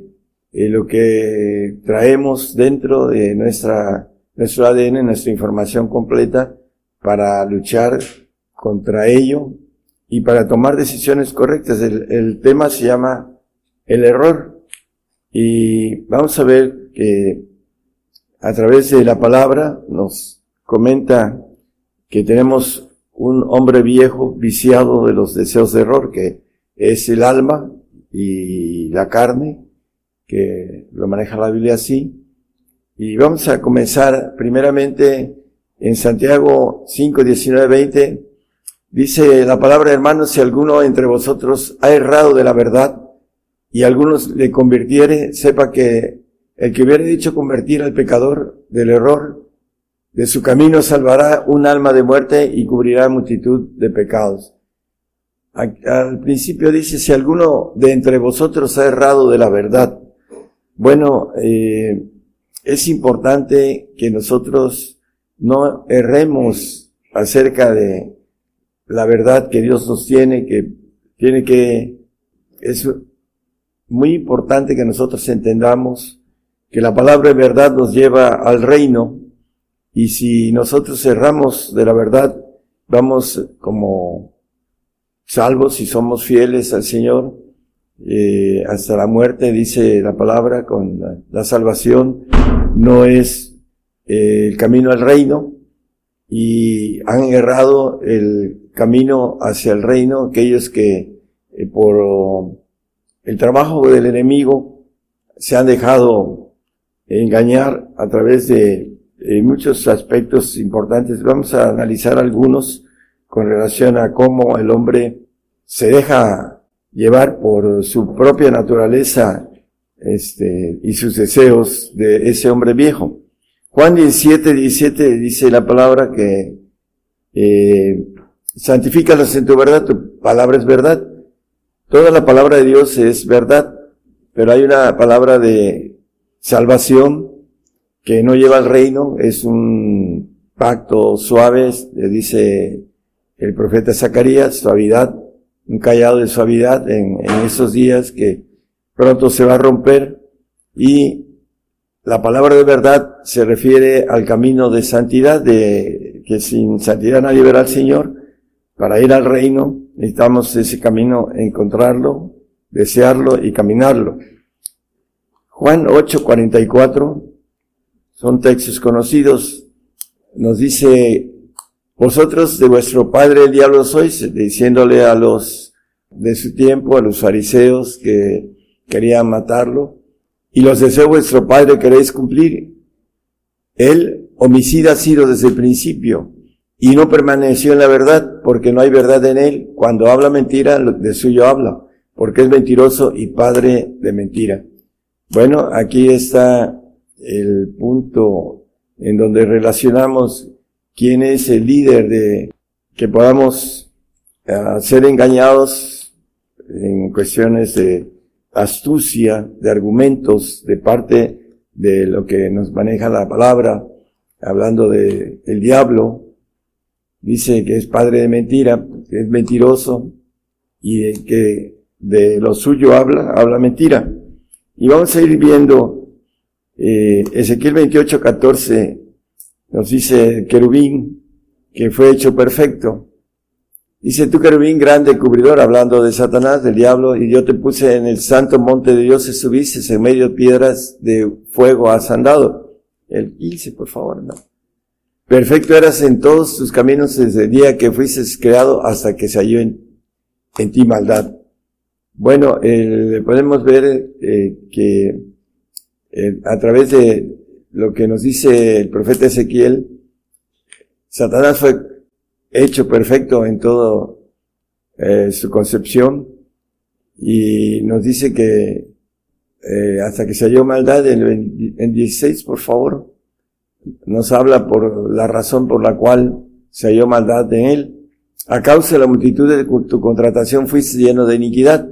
eh, lo que traemos dentro de nuestra, nuestro ADN, nuestra información completa para luchar contra ello y para tomar decisiones correctas. El tema se llama el error y vamos a ver que a través de la palabra nos comenta que tenemos un hombre viejo viciado de los deseos de error, que es el alma y la carne, que lo maneja la Biblia así. Y vamos a comenzar primeramente en Santiago 5, 19, 20. Dice la palabra, hermanos, si alguno entre vosotros ha errado de la verdad y algunos le convirtiere, sepa que el que hubiera dicho convertir al pecador del error, de su camino salvará un alma de muerte y cubrirá multitud de pecados. Al principio dice, si alguno de entre vosotros ha errado de la verdad. Bueno, eh, es importante que nosotros no erremos acerca de la verdad que Dios nos tiene, que tiene que, es muy importante que nosotros entendamos que la palabra de verdad nos lleva al reino, y si nosotros cerramos de la verdad vamos como salvos y somos fieles al Señor eh, hasta la muerte, dice la palabra, con la, salvación, no es eh, el camino al reino y han errado el camino hacia el reino aquellos que eh, por el trabajo del enemigo se han dejado engañar a través de muchos aspectos importantes. Vamos a analizar algunos con relación a cómo el hombre se deja llevar por su propia naturaleza este, y sus deseos de ese hombre viejo. Juan 17, 17 dice la palabra que eh, santifícalos en tu verdad, tu palabra es verdad. Toda la palabra de Dios es verdad, pero hay una palabra de salvación que no lleva al reino, es un pacto suave, le dice el profeta Zacarías, suavidad, un callado de suavidad en, en esos días que pronto se va a romper y la palabra de verdad se refiere al camino de santidad, de que sin santidad nadie verá al Señor. Para ir al reino necesitamos ese camino, encontrarlo, desearlo y caminarlo. Juan 8:44 son textos conocidos. Nos dice vosotros de vuestro padre el diablo sois, diciéndole a los de su tiempo, a los fariseos que querían matarlo, y los deseos de vuestro padre queréis cumplir. Él, homicida ha sido desde el principio, y no permaneció en la verdad, porque no hay verdad en él. Cuando habla mentira, de suyo habla, porque es mentiroso y padre de mentira. Bueno, aquí está el punto en donde relacionamos quién es el líder de que podamos eh, ser engañados en cuestiones de astucia, de argumentos, de parte de lo que nos maneja la palabra, hablando de el diablo, dice que es padre de mentira, que es mentiroso y que de lo suyo habla, habla mentira. Y vamos a ir viendo eh, Ezequiel 28, 14 nos dice querubín, que fue hecho perfecto. Dice tú querubín grande cubridor, hablando de Satanás, del diablo, y yo te puse en el santo monte de Dios y subiste en medio de piedras de fuego has andado. El 15, por favor, no. Perfecto eras en todos tus caminos desde el día que fuiste creado hasta que se halló en, ti maldad. Bueno, eh, podemos ver eh, que eh, a través de lo que nos dice el profeta Ezequiel, Satanás fue hecho perfecto en todo eh, su concepción y nos dice que hasta que se halló maldad en, en 16, por favor, nos habla por la razón por la cual se halló maldad en él. A causa de la multitud de tu contratación fuiste lleno de iniquidad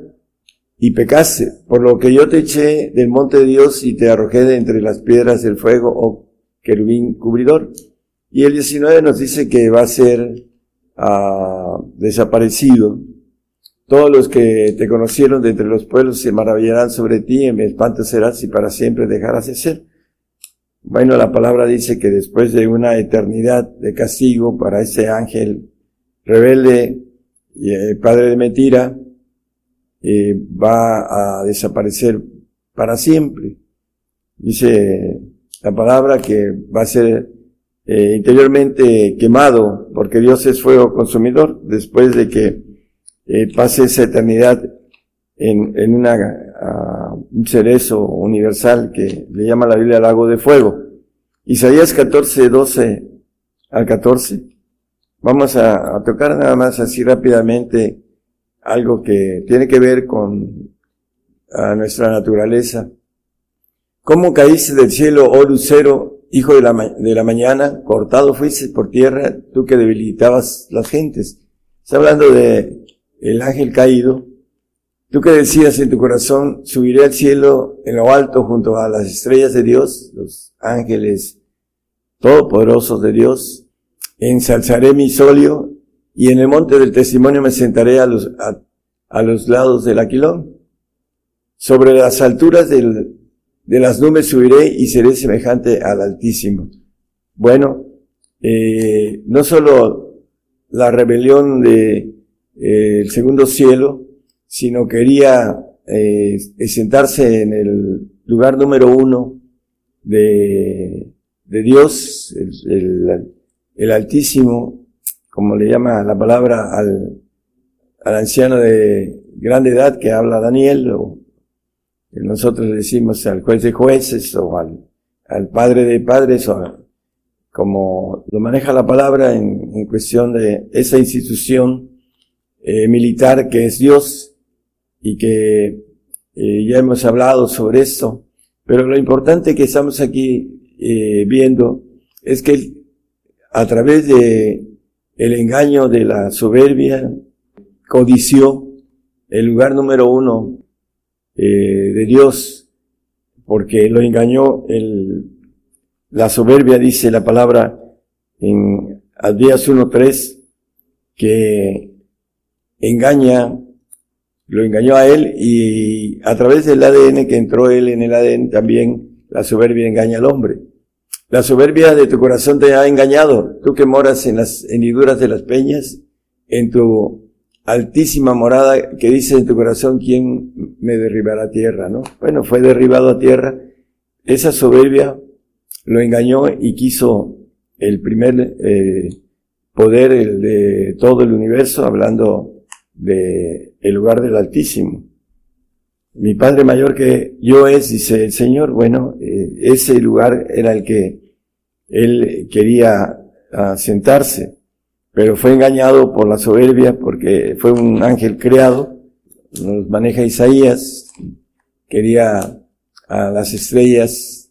y pecaste, por lo que yo te eché del monte de Dios y te arrojé de entre las piedras del fuego, oh querubín cubridor. Y el 19 nos dice que va a ser ah, desaparecido. Todos los que te conocieron de entre los pueblos se maravillarán sobre ti, en mi espanto serás y para siempre dejarás de ser. Bueno, la palabra dice que después de una eternidad de castigo para ese ángel rebelde y eh, padre de mentira, eh, va a desaparecer para siempre. Dice la palabra que va a ser eh, interiormente quemado, porque Dios es fuego consumidor, después de que pase esa eternidad en, en una, un cerezo universal que le llama la Biblia lago de fuego. Isaías 14, 12 al 14. Vamos a tocar nada más así rápidamente algo que tiene que ver con nuestra naturaleza. ¿Cómo caíste del cielo, oh lucero, hijo de la, de la mañana? Cortado fuiste por tierra, tú que debilitabas las gentes. Está hablando de el ángel caído. Tú que decías en tu corazón, subiré al cielo en lo alto junto a las estrellas de Dios, los ángeles todopoderosos de Dios. Ensalzaré mi solio y en el monte del testimonio me sentaré a los, a, los lados del aquilón. Sobre las alturas del, de las nubes subiré y seré semejante al Altísimo. Bueno, eh, no solo la rebelión de eh, segundo cielo, sino quería eh, sentarse en el lugar número uno de, de Dios, el, el, Altísimo, como le llama la palabra al, al anciano de grande edad que habla Daniel, o nosotros decimos al juez de jueces, o al, al padre de padres, o como lo maneja la palabra en, cuestión de esa institución eh, militar que es Dios y que eh, ya hemos hablado sobre esto, pero lo importante que estamos aquí eh, viendo es que a través de el engaño de la soberbia codició el lugar número uno de Dios porque lo engañó el la soberbia dice la palabra en Adías 1.3 que engaña, lo engañó a él y a través del ADN que entró él en el ADN también la soberbia engaña al hombre. La soberbia de tu corazón te ha engañado, tú que moras en las hendiduras de las peñas, en tu altísima morada que dice en tu corazón, ¿quién me derribará a tierra? ¿No? Bueno, fue derribado a tierra. Esa soberbia lo engañó y quiso el primer eh, poder el de todo el universo, hablando de el lugar del Altísimo. Mi Padre mayor que yo es, dice el Señor, bueno, eh, ese lugar era el que él quería ah, sentarse, pero fue engañado por la soberbia porque fue un ángel creado, nos maneja Isaías, quería a las estrellas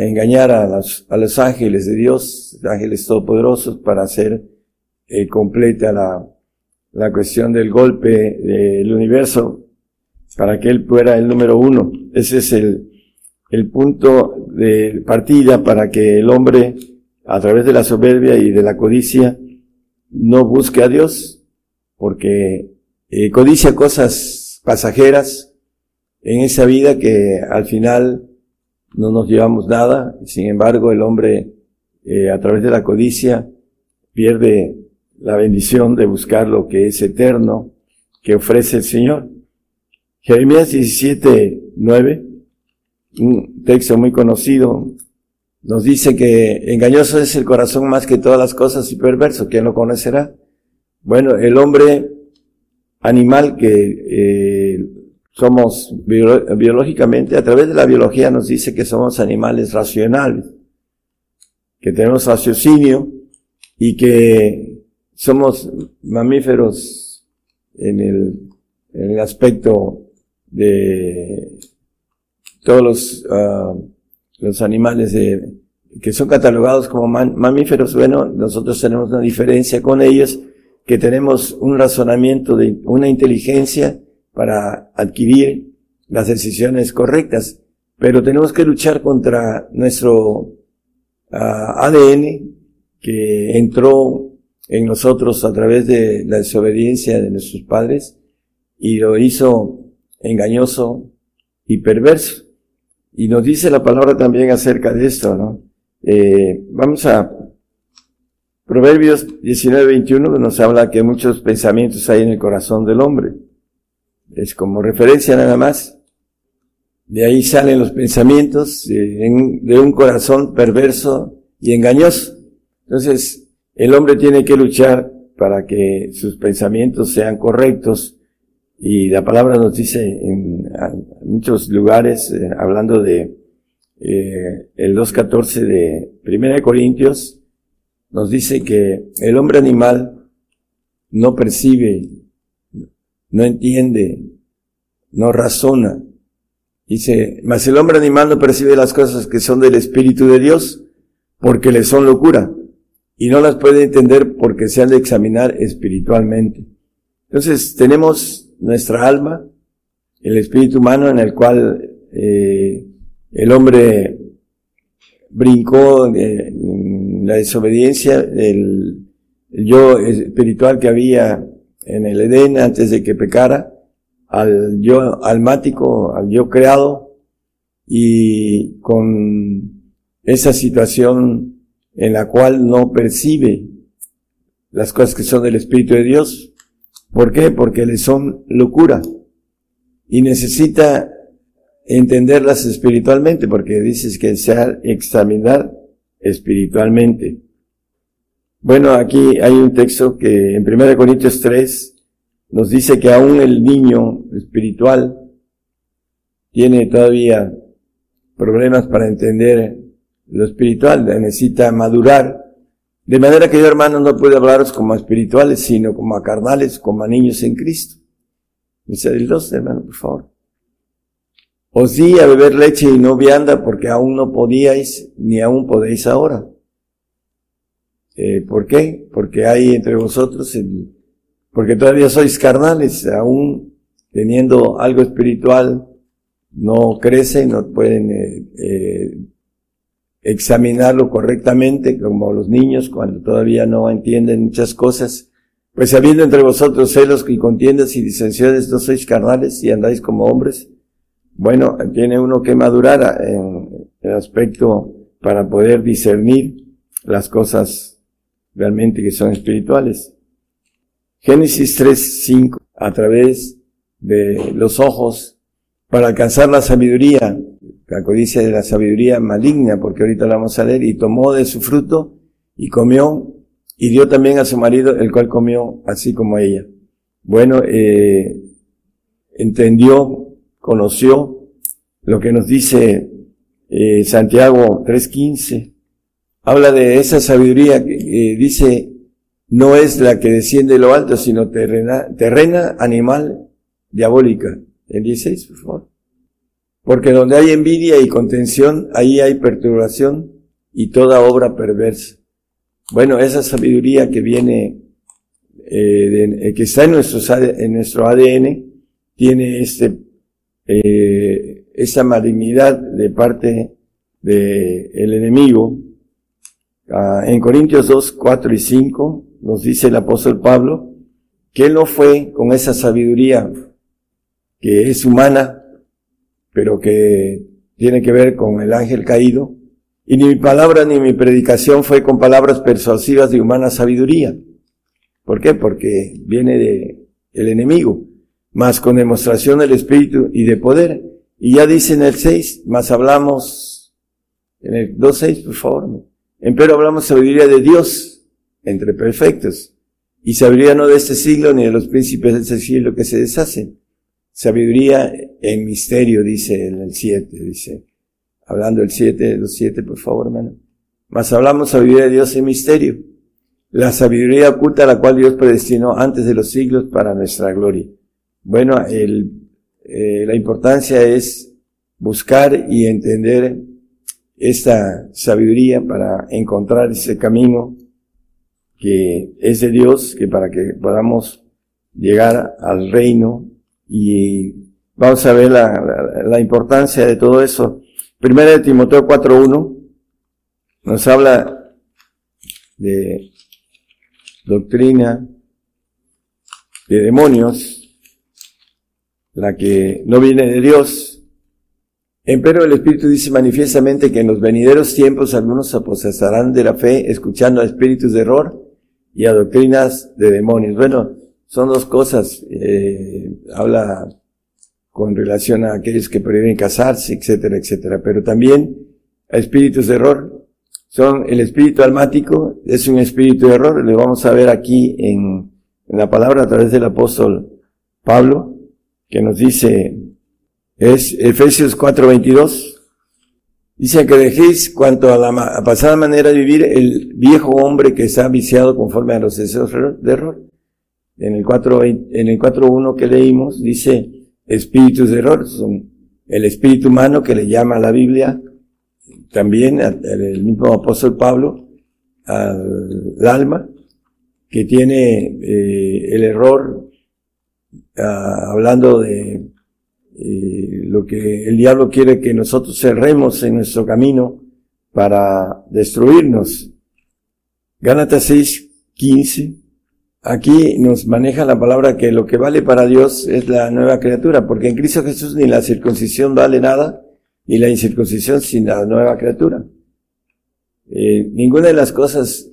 engañar a los, a los ángeles de Dios, ángeles todopoderosos, para hacer eh, completa la, la cuestión del golpe del universo, para que Él fuera el número uno. Ese es el, el punto de partida para que el hombre, a través de la soberbia y de la codicia, no busque a Dios, porque eh, codicia cosas pasajeras en esa vida que al final no nos llevamos nada, sin embargo el hombre eh, a través de la codicia pierde la bendición de buscar lo que es eterno que ofrece el Señor. Jeremías 17, 9, un texto muy conocido, nos dice que engañoso es el corazón más que todas las cosas y perverso, ¿quién lo conocerá? Bueno, el hombre animal que eh, somos biológicamente, a través de la biología nos dice que somos animales racionales, que tenemos raciocinio y que somos mamíferos en el, en el aspecto de todos los, uh, los animales de, que son catalogados como mamíferos. Bueno, nosotros tenemos una diferencia con ellos, que tenemos un razonamiento de una inteligencia para adquirir las decisiones correctas, pero tenemos que luchar contra nuestro ah, ADN que entró en nosotros a través de la desobediencia de nuestros padres y lo hizo engañoso y perverso. Y nos dice la palabra también acerca de esto, ¿no? Eh, vamos a Proverbios 19, 21, que nos habla que muchos pensamientos hay en el corazón del hombre es como referencia nada más. De ahí salen los pensamientos de, un corazón perverso y engañoso. Entonces, el hombre tiene que luchar para que sus pensamientos sean correctos. Y la palabra nos dice en, muchos lugares, eh, hablando de eh, el 2.14 de Primera de Corintios, nos dice que el hombre animal no percibe no entiende, no razona. Dice, mas el hombre animal no percibe las cosas que son del Espíritu de Dios, porque le son locura, y no las puede entender porque se han de examinar espiritualmente. Entonces tenemos nuestra alma, el espíritu humano en el cual eh, el hombre brincó en la desobediencia, el yo espiritual que había en el Edén antes de que pecara, al yo almático, al yo creado, y con esa situación en la cual no percibe las cosas que son del Espíritu de Dios. ¿Por qué? Porque le son locura. Y necesita entenderlas espiritualmente, porque dices que sea examinar espiritualmente. Bueno, aquí hay un texto que en 1 Corintios 3 nos dice que aún el niño espiritual tiene todavía problemas para entender lo espiritual, necesita madurar. De manera que yo, hermanos, no puedo hablaros como a espirituales, sino como a carnales, como a niños en Cristo. Dice el 12, hermano, por favor. Os di a beber leche y no vianda porque aún no podíais, ni aún podéis ahora. Eh, ¿Por qué? Porque hay entre vosotros, porque todavía sois carnales, aún teniendo algo espiritual, no crecen, no pueden eh, eh, examinarlo correctamente como los niños cuando todavía no entienden muchas cosas. Pues habiendo entre vosotros celos y contiendas y disensiones, no sois carnales y andáis como hombres. Bueno, tiene uno que madurar en el aspecto para poder discernir las cosas realmente que son espirituales. Génesis 3, 5, a través de los ojos para alcanzar la sabiduría, la codicia de la sabiduría maligna, porque ahorita la vamos a leer, y tomó de su fruto y comió, y dio también a su marido, el cual comió así como ella. Bueno, eh, entendió, conoció lo que nos dice eh, Santiago 3.15. Habla de esa sabiduría que dice, no es la que desciende de lo alto, sino terrena, terrena, animal, diabólica. El 16, por favor. Porque donde hay envidia y contención, ahí hay perturbación y toda obra perversa. Bueno, esa sabiduría que viene, eh, que está en nuestro, ADN, tiene este, eh, esa malignidad de parte del el enemigo. Ah, en Corintios 2, 4 y 5 nos dice el apóstol Pablo que él no fue con esa sabiduría que es humana, pero que tiene que ver con el ángel caído. Y ni mi palabra ni mi predicación fue con palabras persuasivas de humana sabiduría. ¿Por qué? Porque viene de el enemigo, más con demostración del Espíritu y de poder. Y ya dice en el 6, más hablamos, en el 2.6, por favor. Pero hablamos sabiduría de Dios entre perfectos. Y sabiduría no de este siglo ni de los príncipes de este siglo que se deshacen Sabiduría en misterio, dice en el 7, dice. Hablando del 7, los 7, por favor, hermano. Más hablamos sabiduría de Dios en misterio. La sabiduría oculta la cual Dios predestinó antes de los siglos para nuestra gloria. Bueno, el, eh, la importancia es buscar y entender esta sabiduría para encontrar ese camino que es de Dios, que para que podamos llegar al reino y vamos a ver la, importancia de todo eso. Primera de Timoteo 4.1 nos habla de doctrina de demonios, la que no viene de Dios. Empero el Espíritu dice manifiestamente que en los venideros tiempos algunos aposesarán de la fe escuchando a espíritus de error y a doctrinas de demonios. Bueno, son dos cosas. Eh, habla con relación a aquellos que prohíben casarse, etcétera, etcétera. Pero también a espíritus de error. Son el espíritu almático, es un espíritu de error. Lo vamos a ver aquí en, en la palabra a través del apóstol Pablo, que nos dice, es Efesios 4:22. Dice que dejéis cuanto a la pasada manera de vivir el viejo hombre que está viciado conforme a los deseos de error en el 4, en el 4.1 que leímos, dice espíritus de error, son el espíritu humano que le llama a la Biblia, también el mismo apóstol Pablo, al alma, que tiene eh, el error, ah, hablando de eh, lo que el diablo quiere que nosotros cerremos en nuestro camino para destruirnos. Gálatas 6, 15 Aquí nos maneja la palabra que lo que vale para Dios es la nueva criatura, porque en Cristo Jesús ni la circuncisión vale nada, ni la incircuncisión sin la nueva criatura. Eh, ninguna de las cosas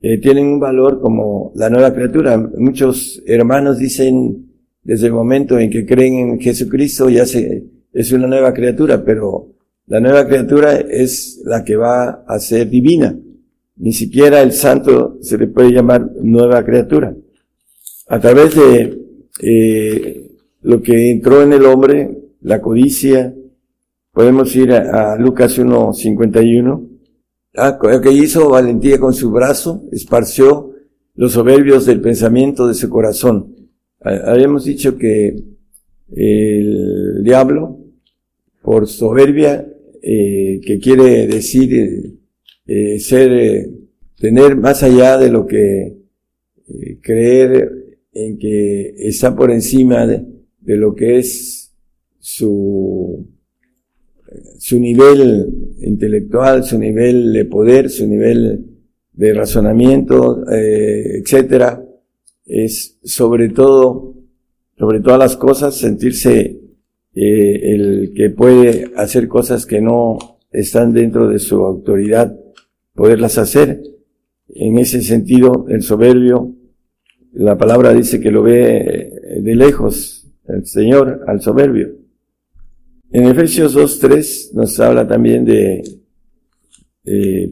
eh, tienen un valor como la nueva criatura. Muchos hermanos dicen desde el momento en que creen en Jesucristo ya se, es una nueva criatura, pero la nueva criatura es la que va a ser divina. Ni siquiera el santo se le puede llamar nueva criatura. A través de eh, lo que entró en el hombre, la codicia, podemos ir a, a Lucas 1.51, Ah, que hizo valentía con su brazo, esparció los soberbios del pensamiento de su corazón. Habíamos dicho que el diablo, por soberbia, eh, que quiere decir eh, eh, ser, tener más allá de lo que creer en que está por encima de, de lo que es su su nivel intelectual, su nivel de poder, su nivel de razonamiento, eh, etcétera, es sobre todo, sobre todas las cosas, sentirse eh, el que puede hacer cosas que no están dentro de su autoridad, poderlas hacer. En ese sentido, el soberbio, la palabra dice que lo ve de lejos, el Señor al soberbio. En Efesios 2.3 nos habla también de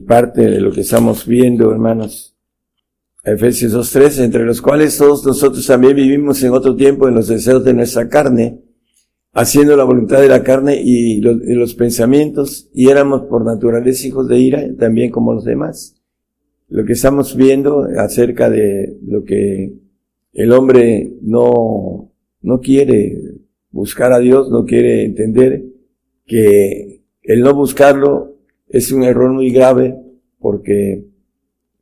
parte de lo que estamos viendo, hermanos. Efesios 2.3, entre los cuales todos nosotros también vivimos en otro tiempo en los deseos de nuestra carne, haciendo la voluntad de la carne y los, los pensamientos, y éramos por naturaleza hijos de ira, también como los demás. Lo que estamos viendo acerca de lo que el hombre no, no quiere buscar a Dios, no quiere entender que el no buscarlo es un error muy grave porque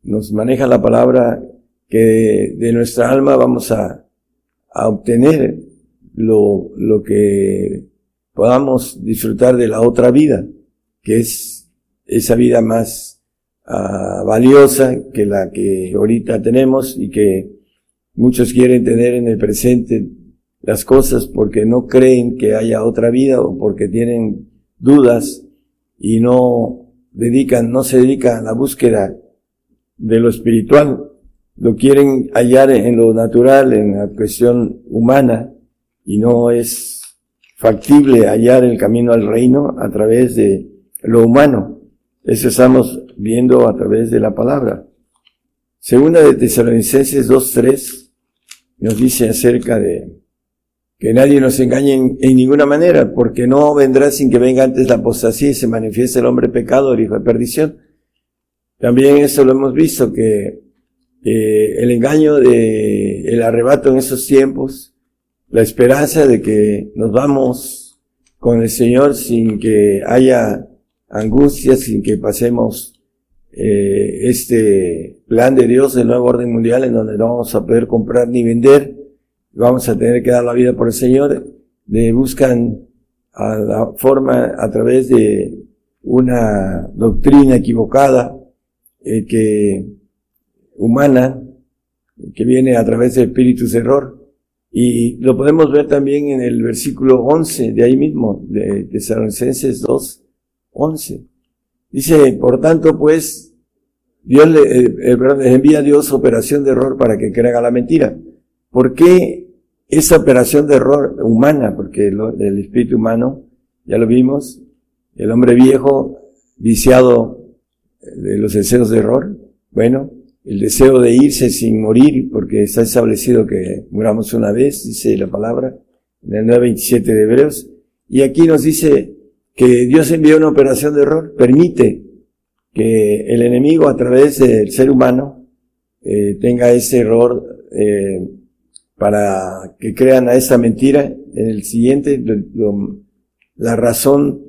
nos maneja la palabra que de, nuestra alma vamos a, a obtener lo, lo que podamos disfrutar de la otra vida, que es esa vida más uh, valiosa que la que ahorita tenemos y que muchos quieren tener en el presente las cosas porque no creen que haya otra vida o porque tienen dudas y no dedican, no se dedican a la búsqueda de lo espiritual, lo quieren hallar en lo natural, en la cuestión humana, y no es factible hallar el camino al reino a través de lo humano. Eso estamos viendo a través de la palabra. Segunda de Tesalonicenses 2.3 nos dice acerca de que nadie nos engañe en, ninguna manera, porque no vendrá sin que venga antes la apostasía y se manifieste el hombre pecador, hijo de perdición. También eso lo hemos visto, que el engaño de el arrebato en esos tiempos, la esperanza de que nos vamos con el Señor sin que haya angustias, sin que pasemos eh, este plan de Dios del nuevo orden mundial en donde no vamos a poder comprar ni vender, vamos a tener que dar la vida por el Señor, le buscan a la forma a través de una doctrina equivocada eh, que humana que viene a través de espíritus de error y lo podemos ver también en el versículo 11 de ahí mismo de Tesalonicenses 2 11 dice por tanto pues Dios le, eh, eh, les envía a Dios operación de error para que crea la mentira ¿por qué esa operación de error humana, porque el espíritu humano, ya lo vimos, el hombre viejo, viciado de los deseos de error, bueno, el deseo de irse sin morir, porque está establecido que muramos una vez, dice la palabra, en el 9.27 de Hebreos, y aquí nos dice que Dios envió una operación de error, permite que el enemigo a través del ser humano eh, tenga ese error eh, para que crean a esa mentira. En el siguiente, la razón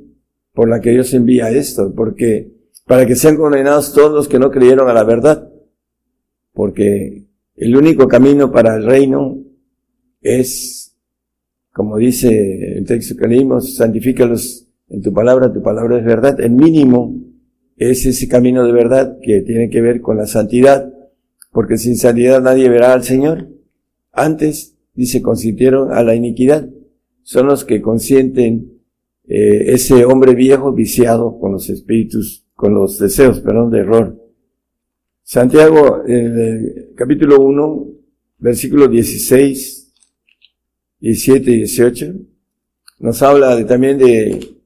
por la que Dios envía esto, porque para que sean condenados todos los que no creyeron a la verdad, porque el único camino para el reino es, como dice el texto que leímos, santifícalos en tu palabra, tu palabra es verdad. El mínimo es ese camino de verdad que tiene que ver con la santidad, porque sin santidad nadie verá al Señor. Antes, dice, consintieron a la iniquidad. Son los que consienten eh, ese hombre viejo viciado con los espíritus, con los deseos, perdón, de error. Santiago, el capítulo 1, versículos 16, 17 y 18, nos habla también de,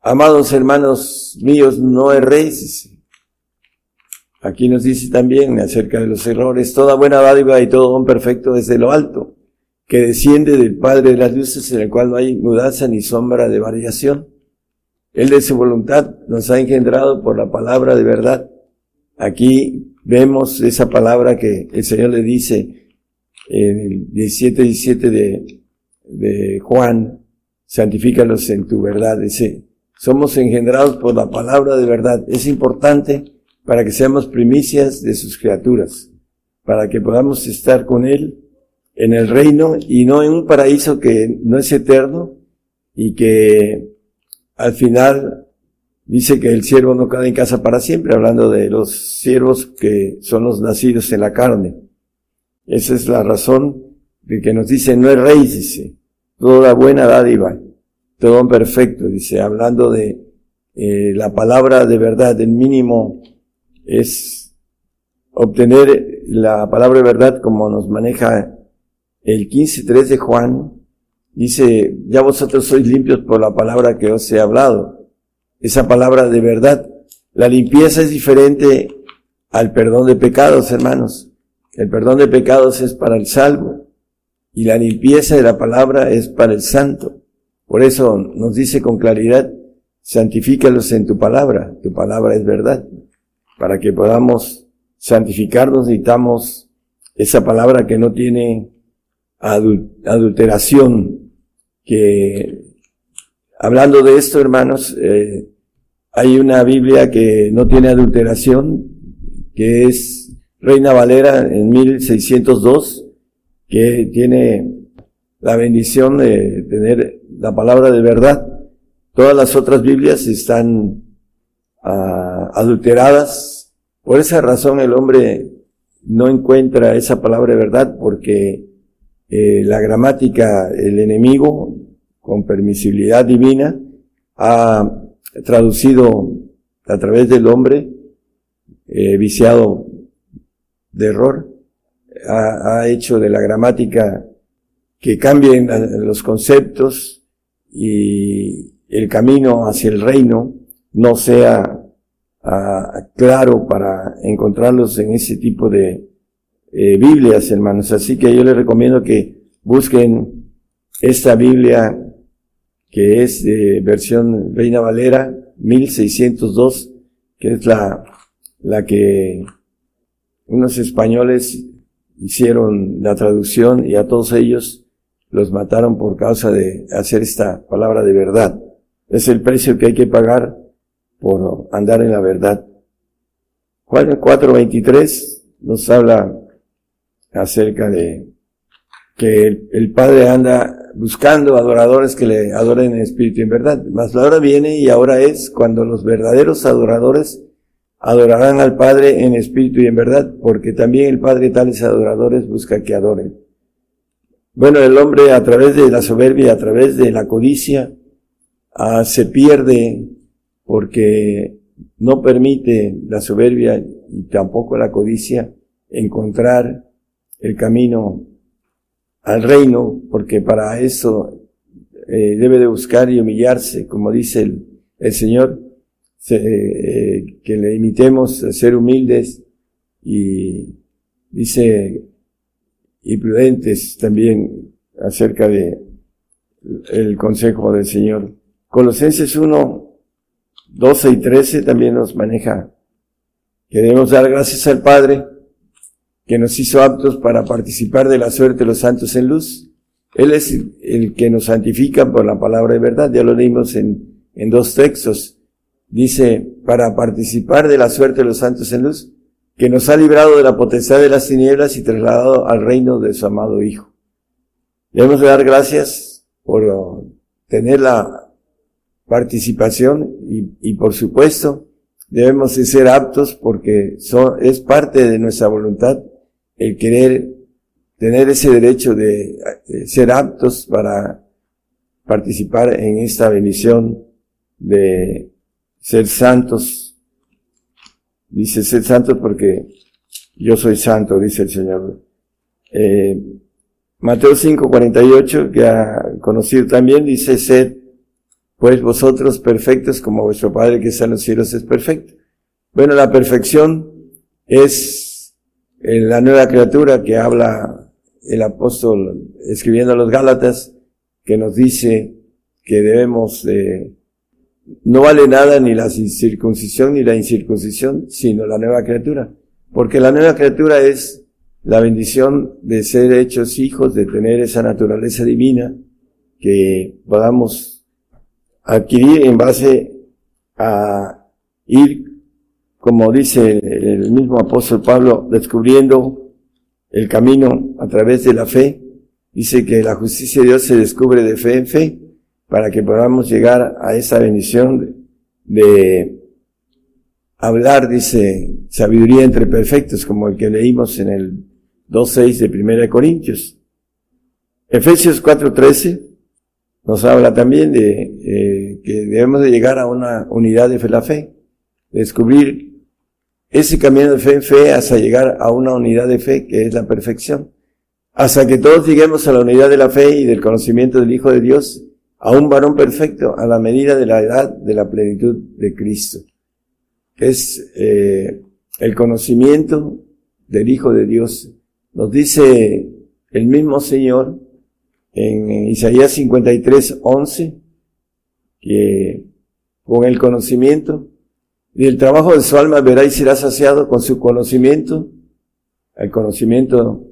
amados hermanos míos, no erréis. Aquí nos dice también acerca de los errores, toda buena dádiva y todo don perfecto desde lo alto, que desciende del Padre de las luces, en el cual no hay mudanza ni sombra de variación. Él de su voluntad nos ha engendrado por la palabra de verdad Aquí vemos esa palabra que el Señor le dice en el 17, 17 de, de Juan, santifícalos en tu verdad. Dice, somos engendrados por la palabra de verdad. Es importante para que seamos primicias de sus criaturas, para que podamos estar con Él en el reino y no en un paraíso que no es eterno y que al final Dice que el siervo no queda en casa para siempre, hablando de los siervos que son los nacidos en la carne. Esa es la razón de que nos dice, no es rey, dice, toda buena dádiva, todo perfecto, dice, hablando de eh, la palabra de verdad, el mínimo es obtener la palabra de verdad como nos maneja el 15.3 de Juan, dice, ya vosotros sois limpios por la palabra que os he hablado esa palabra de verdad. La limpieza es diferente al perdón de pecados, hermanos. El perdón de pecados es para el salvo y la limpieza de la palabra es para el santo. Por eso nos dice con claridad, santifícalos en tu palabra. Tu palabra es verdad. Para que podamos santificarnos necesitamos esa palabra que no tiene adulteración, que Hablando de esto, hermanos, eh, hay una Biblia que no tiene adulteración, que es Reina Valera en 1602, que tiene la bendición de tener la palabra de verdad. Todas las otras Biblias están ah, adulteradas. Por esa razón el hombre no encuentra esa palabra de verdad porque eh, la gramática, el enemigo con permisibilidad divina, ha traducido a través del hombre eh, viciado de error, ha, hecho de la gramática que cambien los conceptos y el camino hacia el reino no sea ah, claro para encontrarlos en ese tipo de eh, Biblias, hermanos. Así que yo les recomiendo que busquen esta Biblia que es de versión Reina Valera 1602, que es la, la que unos españoles hicieron la traducción y a todos ellos los mataron por causa de hacer esta palabra de verdad. Es el precio que hay que pagar por andar en la verdad. Juan 4.23 nos habla acerca de que el Padre anda buscando adoradores que le adoren en espíritu y en verdad. Mas la hora viene y ahora es cuando los verdaderos adoradores adorarán al Padre en espíritu y en verdad, porque también el Padre tales adoradores busca que adoren. Bueno, el hombre a través de la soberbia, a través de la codicia, ah, se pierde porque no permite la soberbia y tampoco la codicia encontrar el camino al reino, porque para eso eh, debe de buscar y humillarse, como dice el, el Señor, eh, que le imitemos a ser humildes y dice y prudentes también acerca de el consejo del Señor. Colosenses 1, 12 y 13 también nos maneja que debemos dar gracias al Padre que nos hizo aptos para participar de la suerte de los santos en luz. Él es el que nos santifica por la palabra de verdad. Ya lo leímos en, en dos textos. Dice, para participar de la suerte de los santos en luz, que nos ha librado de la potestad de las tinieblas y trasladado al reino de su amado Hijo. Debemos de dar gracias por tener la participación y, y por supuesto debemos de ser aptos porque es parte de nuestra voluntad el querer tener ese derecho de, ser aptos para participar en esta bendición de ser santos Dice, sed santos porque yo soy santo, dice el Señor. Eh, Mateo 5, 48, que ha conocido también, dice, sed pues vosotros perfectos como vuestro Padre que está en los cielos es perfecto. Bueno, la perfección es eh, la nueva criatura que habla el apóstol escribiendo a los Gálatas, que nos dice que debemos de, no vale nada ni la circuncisión ni la incircuncisión, sino la nueva criatura. Porque la nueva criatura es la bendición de ser hechos hijos, de tener esa naturaleza divina, que podamos adquirir en base a ir, como dice el mismo apóstol Pablo, descubriendo el camino a través de la fe. Dice que la justicia de Dios se descubre de fe en fe para que podamos llegar a esa bendición de, hablar, dice, sabiduría entre perfectos, como el que leímos en el 2.6 de 1 Corintios. Efesios 4.13 nos habla también de eh, que debemos de llegar a una unidad de fe, la fe, descubrir ese camino de fe en fe hasta llegar a una unidad de fe que es la perfección, hasta que todos lleguemos a la unidad de la fe y del conocimiento del Hijo de Dios, a un varón perfecto a la medida de la edad de la plenitud de Cristo. Es eh, el conocimiento del Hijo de Dios. Nos dice el mismo Señor en Isaías 53, 11, que con el conocimiento y el trabajo de su alma verá y será saciado con su conocimiento, el conocimiento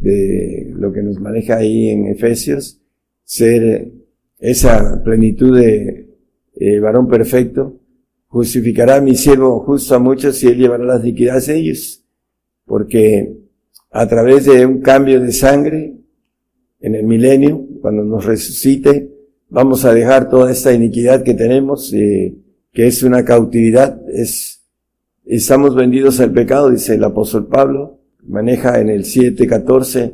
de lo que nos maneja ahí en Efesios, ser esa plenitud de eh, varón perfecto, justificará a mi siervo justo a muchos y él llevará las iniquidades de ellos, porque a través de un cambio de sangre, en el milenio, cuando nos resucite, vamos a dejar toda esta iniquidad que tenemos, eh, que es una cautividad, es, estamos vendidos al pecado, dice el apóstol Pablo, maneja en el 7.14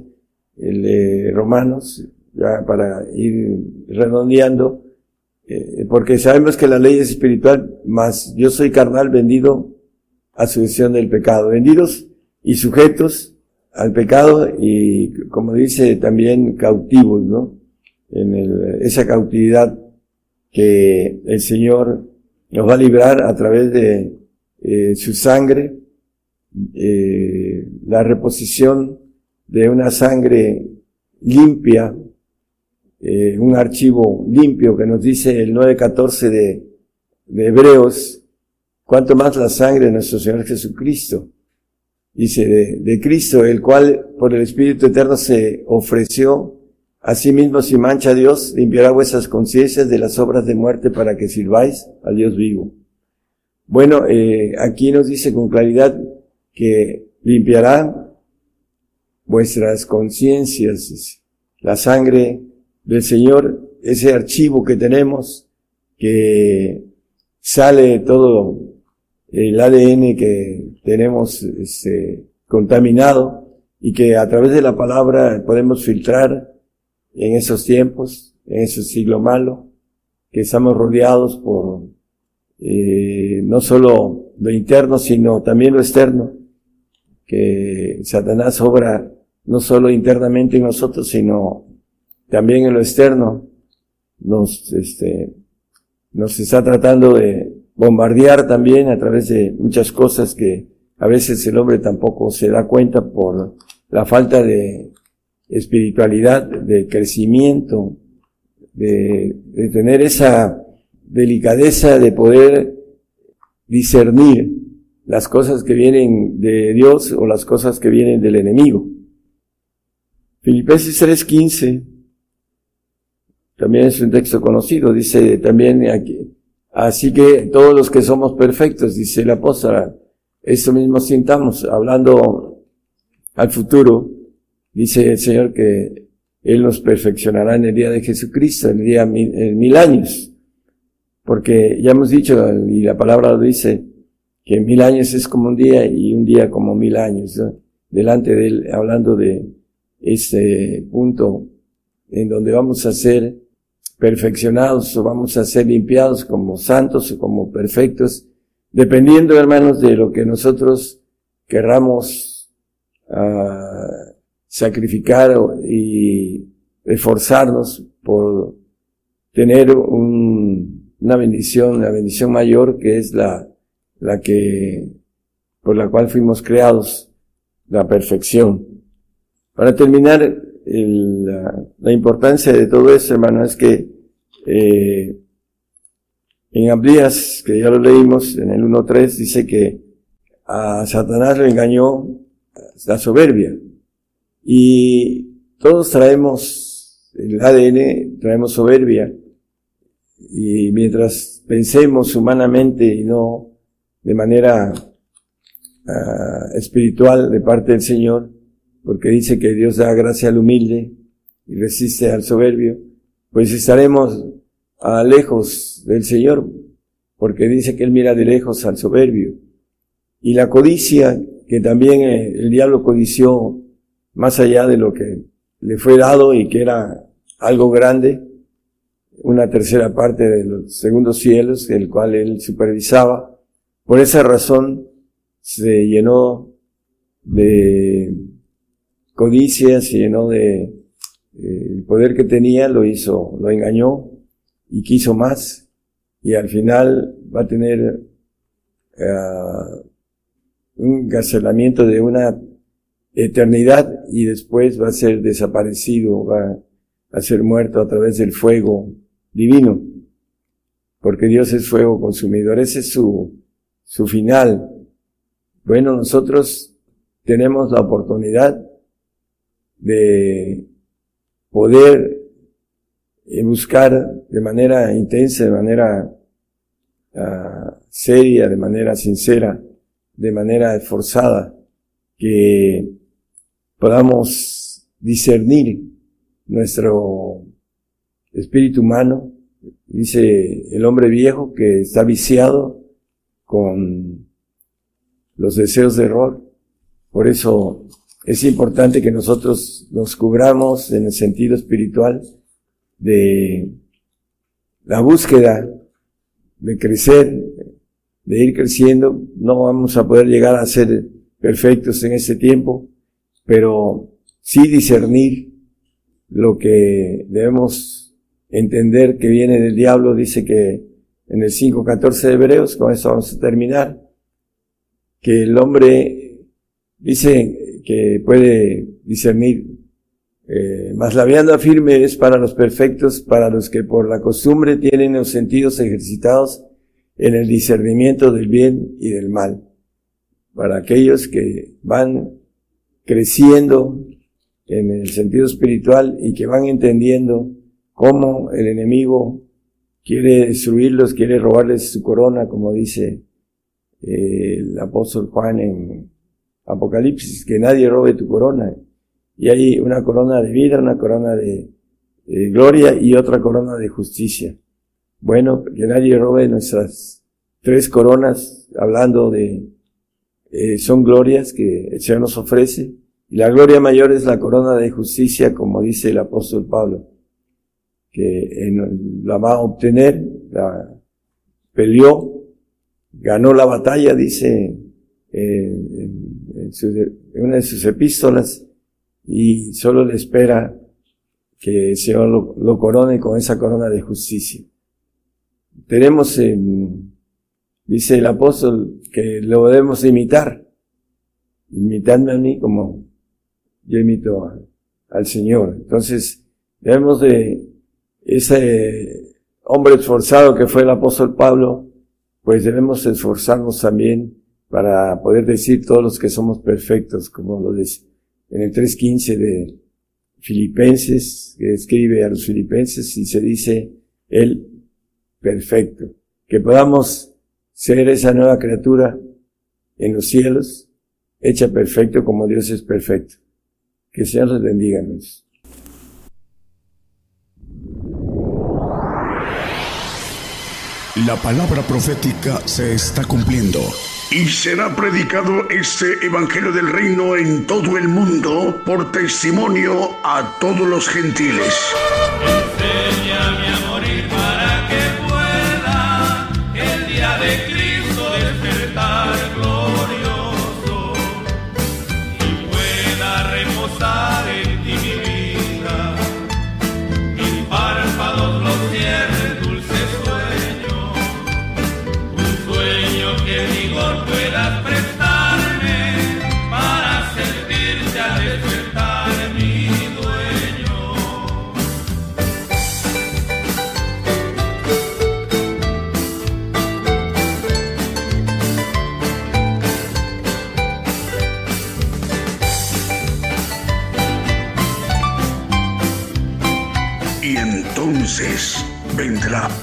el de Romanos, ya para ir redondeando, eh, porque sabemos que la ley es espiritual, mas yo soy carnal vendido a sucesión del pecado, vendidos y sujetos al pecado y, como dice, también cautivos, ¿no? En esa cautividad que el Señor nos va a librar a través de eh, su sangre, eh, la reposición de una sangre limpia, eh, un archivo limpio que nos dice el 9.14 de, de Hebreos, cuanto más la sangre de nuestro Señor Jesucristo, dice, de, Cristo, el cual por el Espíritu Eterno se ofreció a sí mismo sin mancha Dios, limpiará vuestras conciencias de las obras de muerte para que sirváis al Dios vivo. Bueno, eh, aquí nos dice con claridad que limpiará vuestras conciencias, la sangre del Señor, ese archivo que tenemos, que sale todo el ADN que tenemos este, contaminado y que a través de la palabra podemos filtrar en esos tiempos, en ese siglo malo, que estamos rodeados por eh, no solo lo interno, sino también lo externo, que Satanás obra no solo internamente en nosotros, sino también en lo externo, nos, este, nos está tratando de bombardear también a través de muchas cosas que a veces el hombre tampoco se da cuenta por la falta de espiritualidad, de crecimiento, de, tener esa delicadeza de poder discernir las cosas que vienen de Dios o las cosas que vienen del enemigo. Filipenses 3:15 también es un texto conocido, dice también aquí, Así que todos los que somos perfectos, dice el apóstol, esto mismo sintamos, hablando al futuro, dice el Señor que Él nos perfeccionará en el día de Jesucristo, en el día mil, en mil años. Porque ya hemos dicho, y la palabra lo dice, que mil años es como un día y un día como mil años. Delante de Él, hablando de ese punto en donde vamos a ser perfeccionados o vamos a ser limpiados como santos o como perfectos dependiendo, hermanos, de lo que nosotros querramos uh, sacrificar y esforzarnos por tener un, una bendición, la bendición mayor que es la, la que, por la cual fuimos creados, la perfección. Para terminar, la, importancia de todo eso, hermano, es que eh, en Amblías, que ya lo leímos en el 1.3, dice que a Satanás le engañó la soberbia. Y todos traemos el ADN, traemos soberbia. Y mientras pensemos humanamente y no de manera uh, espiritual de parte del Señor, porque dice que Dios da gracia al humilde y resiste al soberbio, pues estaremos a lejos del Señor, porque dice que Él mira de lejos al soberbio. Y la codicia, que también eh, el diablo codició más allá de lo que le fue dado y que era algo grande, una tercera parte de los segundos cielos, el cual él supervisaba. Por esa razón se llenó de codicia, se llenó de eh, el poder que tenía, lo hizo, lo engañó y quiso más y al final va a tener uh, un encarcelamiento de una eternidad y después va a ser desaparecido, va a ser muerto a través del fuego divino, porque Dios es fuego consumidor, ese es su, su final. Bueno, nosotros tenemos la oportunidad de poder eh, buscar de manera intensa, de manera uh, seria, de manera sincera, de manera esforzada, que podamos discernir nuestro espíritu humano, dice el hombre viejo que está viciado con los deseos de error. Por eso es importante que nosotros nos cubramos en el sentido espiritual de la búsqueda de crecer, de ir creciendo. No vamos a poder llegar a ser perfectos en este tiempo, pero sí discernir lo que debemos entender que viene del diablo. Dice que en el 5.14 de Hebreos, con eso vamos a terminar, que el hombre dice que puede discernir, eh, mas la vianda firme es para los perfectos, para los que por la costumbre tienen los sentidos ejercitados en el discernimiento del bien y del mal para aquellos que van creciendo en el sentido espiritual y que van entendiendo cómo el enemigo quiere destruirlos, quiere robarles su corona, como dice eh, el apóstol Juan en Apocalipsis, que nadie robe tu corona. Y hay una corona de vida, una corona de, de gloria y otra corona de justicia. Bueno, que nadie robe nuestras tres coronas, hablando de eh, son glorias que el Señor nos ofrece. Y la gloria mayor es la corona de justicia, como dice el apóstol Pablo, que la va a obtener, la peleó, ganó la batalla, dice en, una de sus epístolas, y solo le espera que el Señor lo, corone con esa corona de justicia. Tenemos en Dice el apóstol que lo debemos imitar. Imitadme a mí como yo imito al Señor. Entonces, debemos de ese hombre esforzado que fue el apóstol Pablo, pues debemos esforzarnos también para poder decir todos los que somos perfectos, como lo dice en el 3.15 de Filipenses, que escribe a los filipenses y se dice el perfecto. Que podamos ser esa nueva criatura en los cielos, hecha perfecto como Dios es perfecto. Que sean los bendiga. La palabra profética se está cumpliendo. Y será predicado este Evangelio del Reino en todo el mundo por testimonio a todos los gentiles.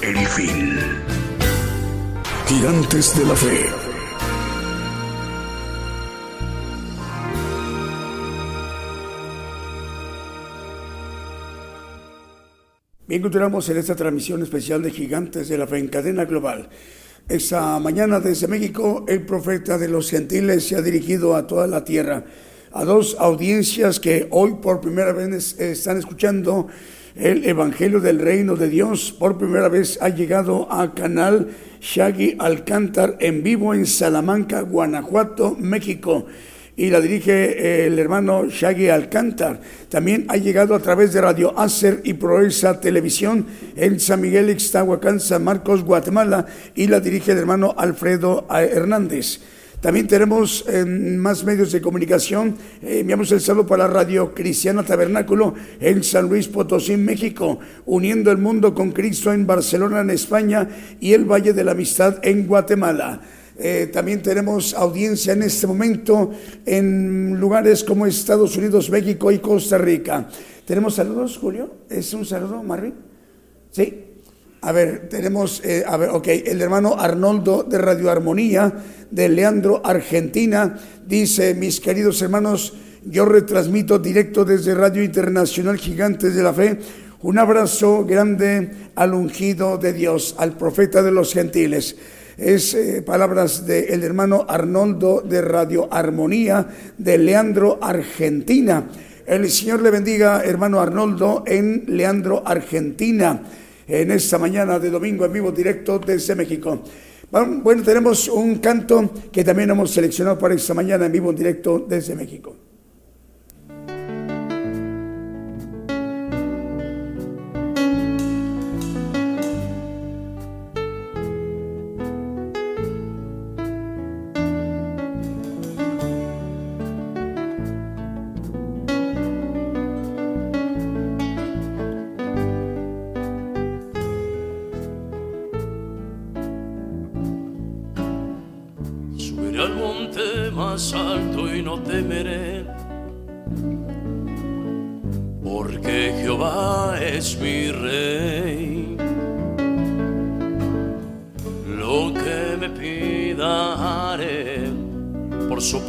El fin. Gigantes de la Fe. Bien, continuamos en esta transmisión especial de Gigantes de la Fe en cadena global. Esta mañana desde México, el profeta de los gentiles se ha dirigido a toda la tierra, a dos audiencias que hoy por primera vez están escuchando el Evangelio del Reino de Dios por primera vez ha llegado a canal Shaggy Alcántar en vivo en Salamanca, Guanajuato, México. Y la dirige el hermano Shaggy Alcántar. También ha llegado a través de Radio Acer y Proeza Televisión en San Miguel, Ixtahuacán, San Marcos, Guatemala. Y la dirige el hermano Alfredo Hernández. También tenemos en más medios de comunicación. Eh, enviamos el saludo para Radio Cristiana Tabernáculo en San Luis Potosí, México, uniendo el mundo con Cristo en Barcelona, en España, y el Valle de la Amistad en Guatemala. Eh, también tenemos audiencia en este momento en lugares como Estados Unidos, México y Costa Rica. ¿Tenemos saludos, Julio? ¿Es un saludo, Marvin? Sí. A ver, tenemos, eh, a ver, ok, el hermano Arnoldo de Radio Armonía de Leandro, Argentina, dice, mis queridos hermanos, yo retransmito directo desde Radio Internacional Gigantes de la Fe un abrazo grande al ungido de Dios, al profeta de los gentiles. Es eh, palabras del hermano Arnoldo de Radio Armonía de Leandro, Argentina. El Señor le bendiga, hermano Arnoldo, en Leandro, Argentina en esta mañana de domingo en vivo directo desde México. Bueno, tenemos un canto que también hemos seleccionado para esta mañana en vivo directo desde México.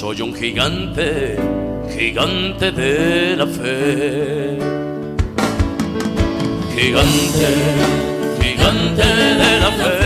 Soy un gigante gigante de la fe. Gigante, gigante de la fe.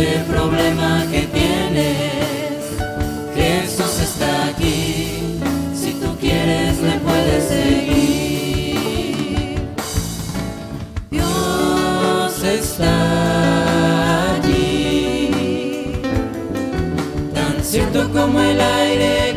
ese problema que tienes. Jesús está aquí, si tú quieres le puedes seguir. Dios está allí, tan cierto como el aire.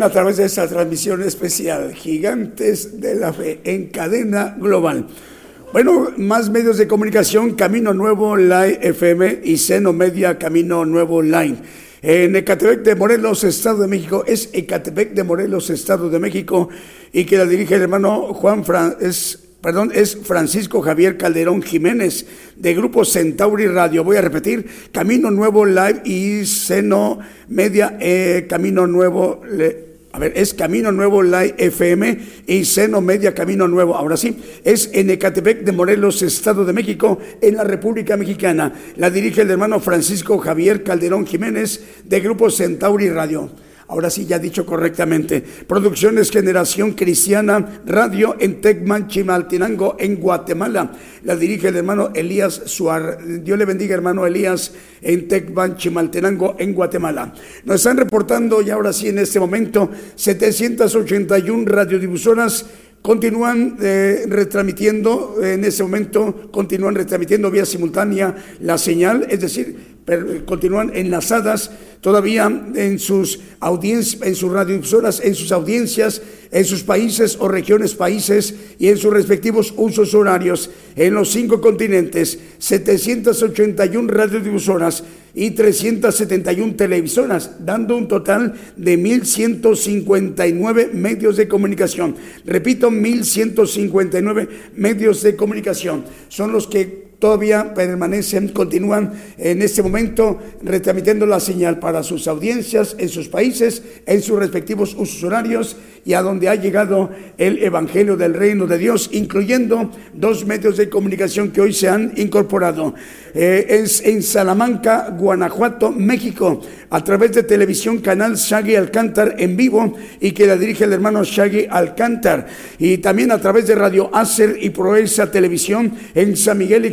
A través de esta transmisión especial, Gigantes de la Fe en cadena global. Bueno, más medios de comunicación, Camino Nuevo Live FM y Seno Media Camino Nuevo Line. En Ecatepec de Morelos, Estado de México, es Ecatepec de Morelos, Estado de México, y que la dirige el hermano Juan es perdón, es Francisco Javier Calderón Jiménez de Grupo Centauri Radio. Voy a repetir, Camino Nuevo Live y Seno Media, eh, Camino Nuevo, a ver, es Camino Nuevo Live FM y Seno Media Camino Nuevo. Ahora sí, es en Ecatepec de Morelos, Estado de México, en la República Mexicana. La dirige el hermano Francisco Javier Calderón Jiménez de Grupo Centauri Radio. Ahora sí, ya dicho correctamente. Producciones Generación Cristiana Radio en Tecman, Chimaltenango, en Guatemala. La dirige el hermano Elías Suar. Dios le bendiga, hermano Elías, en Tecman, Chimaltenango, en Guatemala. Nos están reportando ya ahora sí en este momento 781 radiodifusoras continúan eh, retransmitiendo, en ese momento continúan retransmitiendo vía simultánea la señal, es decir, continúan enlazadas todavía en sus audiencias, en sus radiodifusoras, en sus audiencias, en sus países o regiones países y en sus respectivos usos horarios en los cinco continentes, 781 radiodifusoras y 371 televisoras, dando un total de 1.159 medios de comunicación. Repito, 1.159 medios de comunicación. Son los que todavía permanecen, continúan en este momento retransmitiendo la señal para sus audiencias en sus países, en sus respectivos usos horarios y a donde ha llegado el Evangelio del Reino de Dios, incluyendo dos medios de comunicación que hoy se han incorporado. Eh, es en Salamanca, Guanajuato, México, a través de televisión canal Shaggy Alcántar en vivo y que la dirige el hermano Shaggy Alcántar. Y también a través de Radio Acer y Proeza Televisión en San Miguel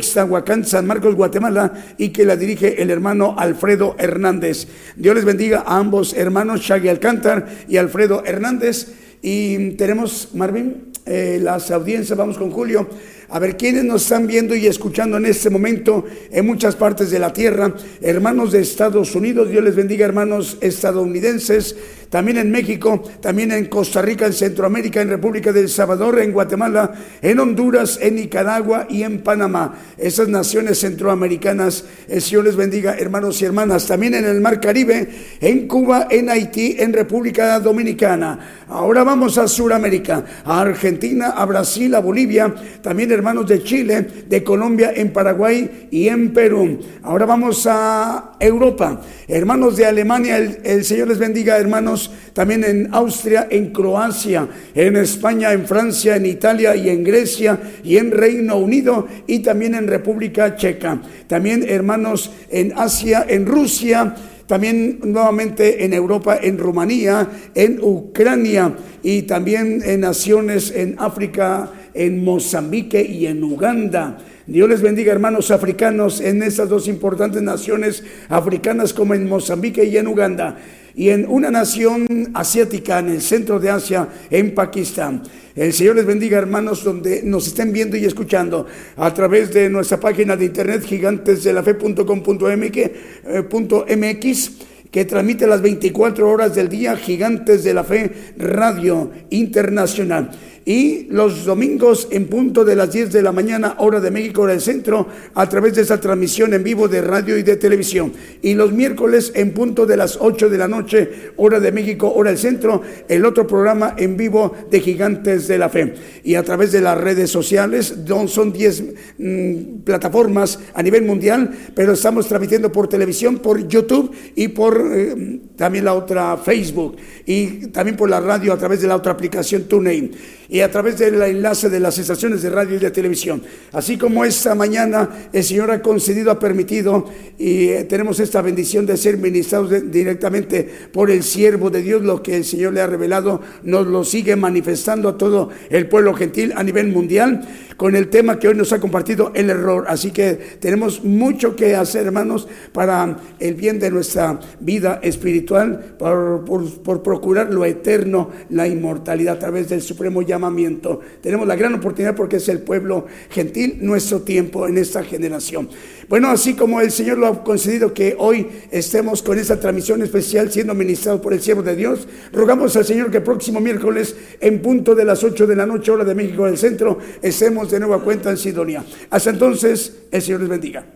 San Marcos, Guatemala y que la dirige el hermano Alfredo Hernández. Dios les bendiga a ambos hermanos, Shaggy Alcántar y Alfredo Hernández. Y tenemos, Marvin, eh, las audiencias, vamos con Julio. A ver quiénes nos están viendo y escuchando en este momento en muchas partes de la tierra. Hermanos de Estados Unidos, Dios les bendiga, hermanos estadounidenses, también en México, también en Costa Rica, en Centroamérica, en República del Salvador, en Guatemala, en Honduras, en Nicaragua y en Panamá. Esas naciones centroamericanas, el Señor les bendiga, hermanos y hermanas. También en el Mar Caribe, en Cuba, en Haití, en República Dominicana. Ahora vamos a Sudamérica, a Argentina, a Brasil, a Bolivia, también hermanos de Chile, de Colombia, en Paraguay y en Perú. Ahora vamos a Europa, hermanos de Alemania, el, Señor les bendiga, hermanos también en Austria, en Croacia, en España, en Francia, en Italia y en Grecia y en Reino Unido y también en República Checa. También hermanos en Asia, en Rusia, también nuevamente en Europa, en Rumanía, en Ucrania y también en naciones en África, en Mozambique y en Uganda. Dios les bendiga, hermanos africanos, en estas dos importantes naciones africanas como en Mozambique y en Uganda y en una nación asiática en el centro de Asia, en Pakistán. El Señor les bendiga, hermanos, donde nos estén viendo y escuchando a través de nuestra página de internet gigantesdelafe.com.mx eh, que transmite las 24 horas del día Gigantes de la Fe Radio Internacional y los domingos en punto de las 10 de la mañana, hora de México, hora del centro, a través de esa transmisión en vivo de radio y de televisión. Y los miércoles en punto de las 8 de la noche, hora de México, hora del centro, el otro programa en vivo de Gigantes de la Fe. Y a través de las redes sociales, son 10 mm, plataformas a nivel mundial, pero estamos transmitiendo por televisión, por YouTube y por eh, también la otra Facebook. Y también por la radio a través de la otra aplicación TuneIn y a través del enlace de las estaciones de radio y de televisión. Así como esta mañana el Señor ha concedido, ha permitido y eh, tenemos esta bendición de ser ministrados directamente por el siervo de Dios, lo que el Señor le ha revelado, nos lo sigue manifestando a todo el pueblo gentil a nivel mundial con el tema que hoy nos ha compartido el error. Así que tenemos mucho que hacer, hermanos, para el bien de nuestra vida espiritual, por, por procurar lo eterno, la inmortalidad a través del supremo Tenemos la gran oportunidad porque es el pueblo gentil, nuestro tiempo en esta generación. Bueno, así como el Señor lo ha concedido que hoy estemos con esta transmisión especial siendo ministrado por el siervo de Dios, rogamos al Señor que el próximo miércoles, en punto de las 8 de la noche, hora de México del centro, estemos de nueva cuenta en Sidonia. Hasta entonces, el Señor les bendiga.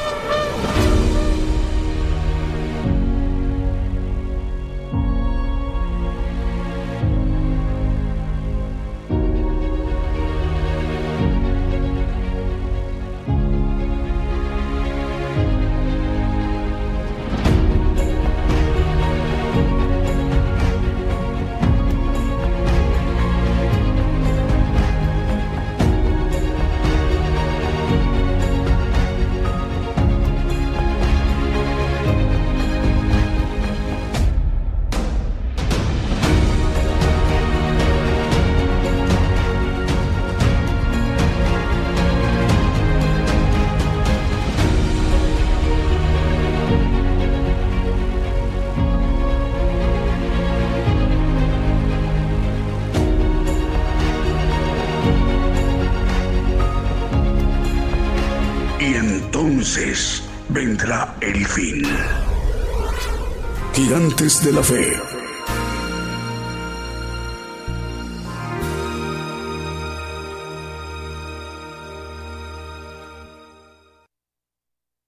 De la Fe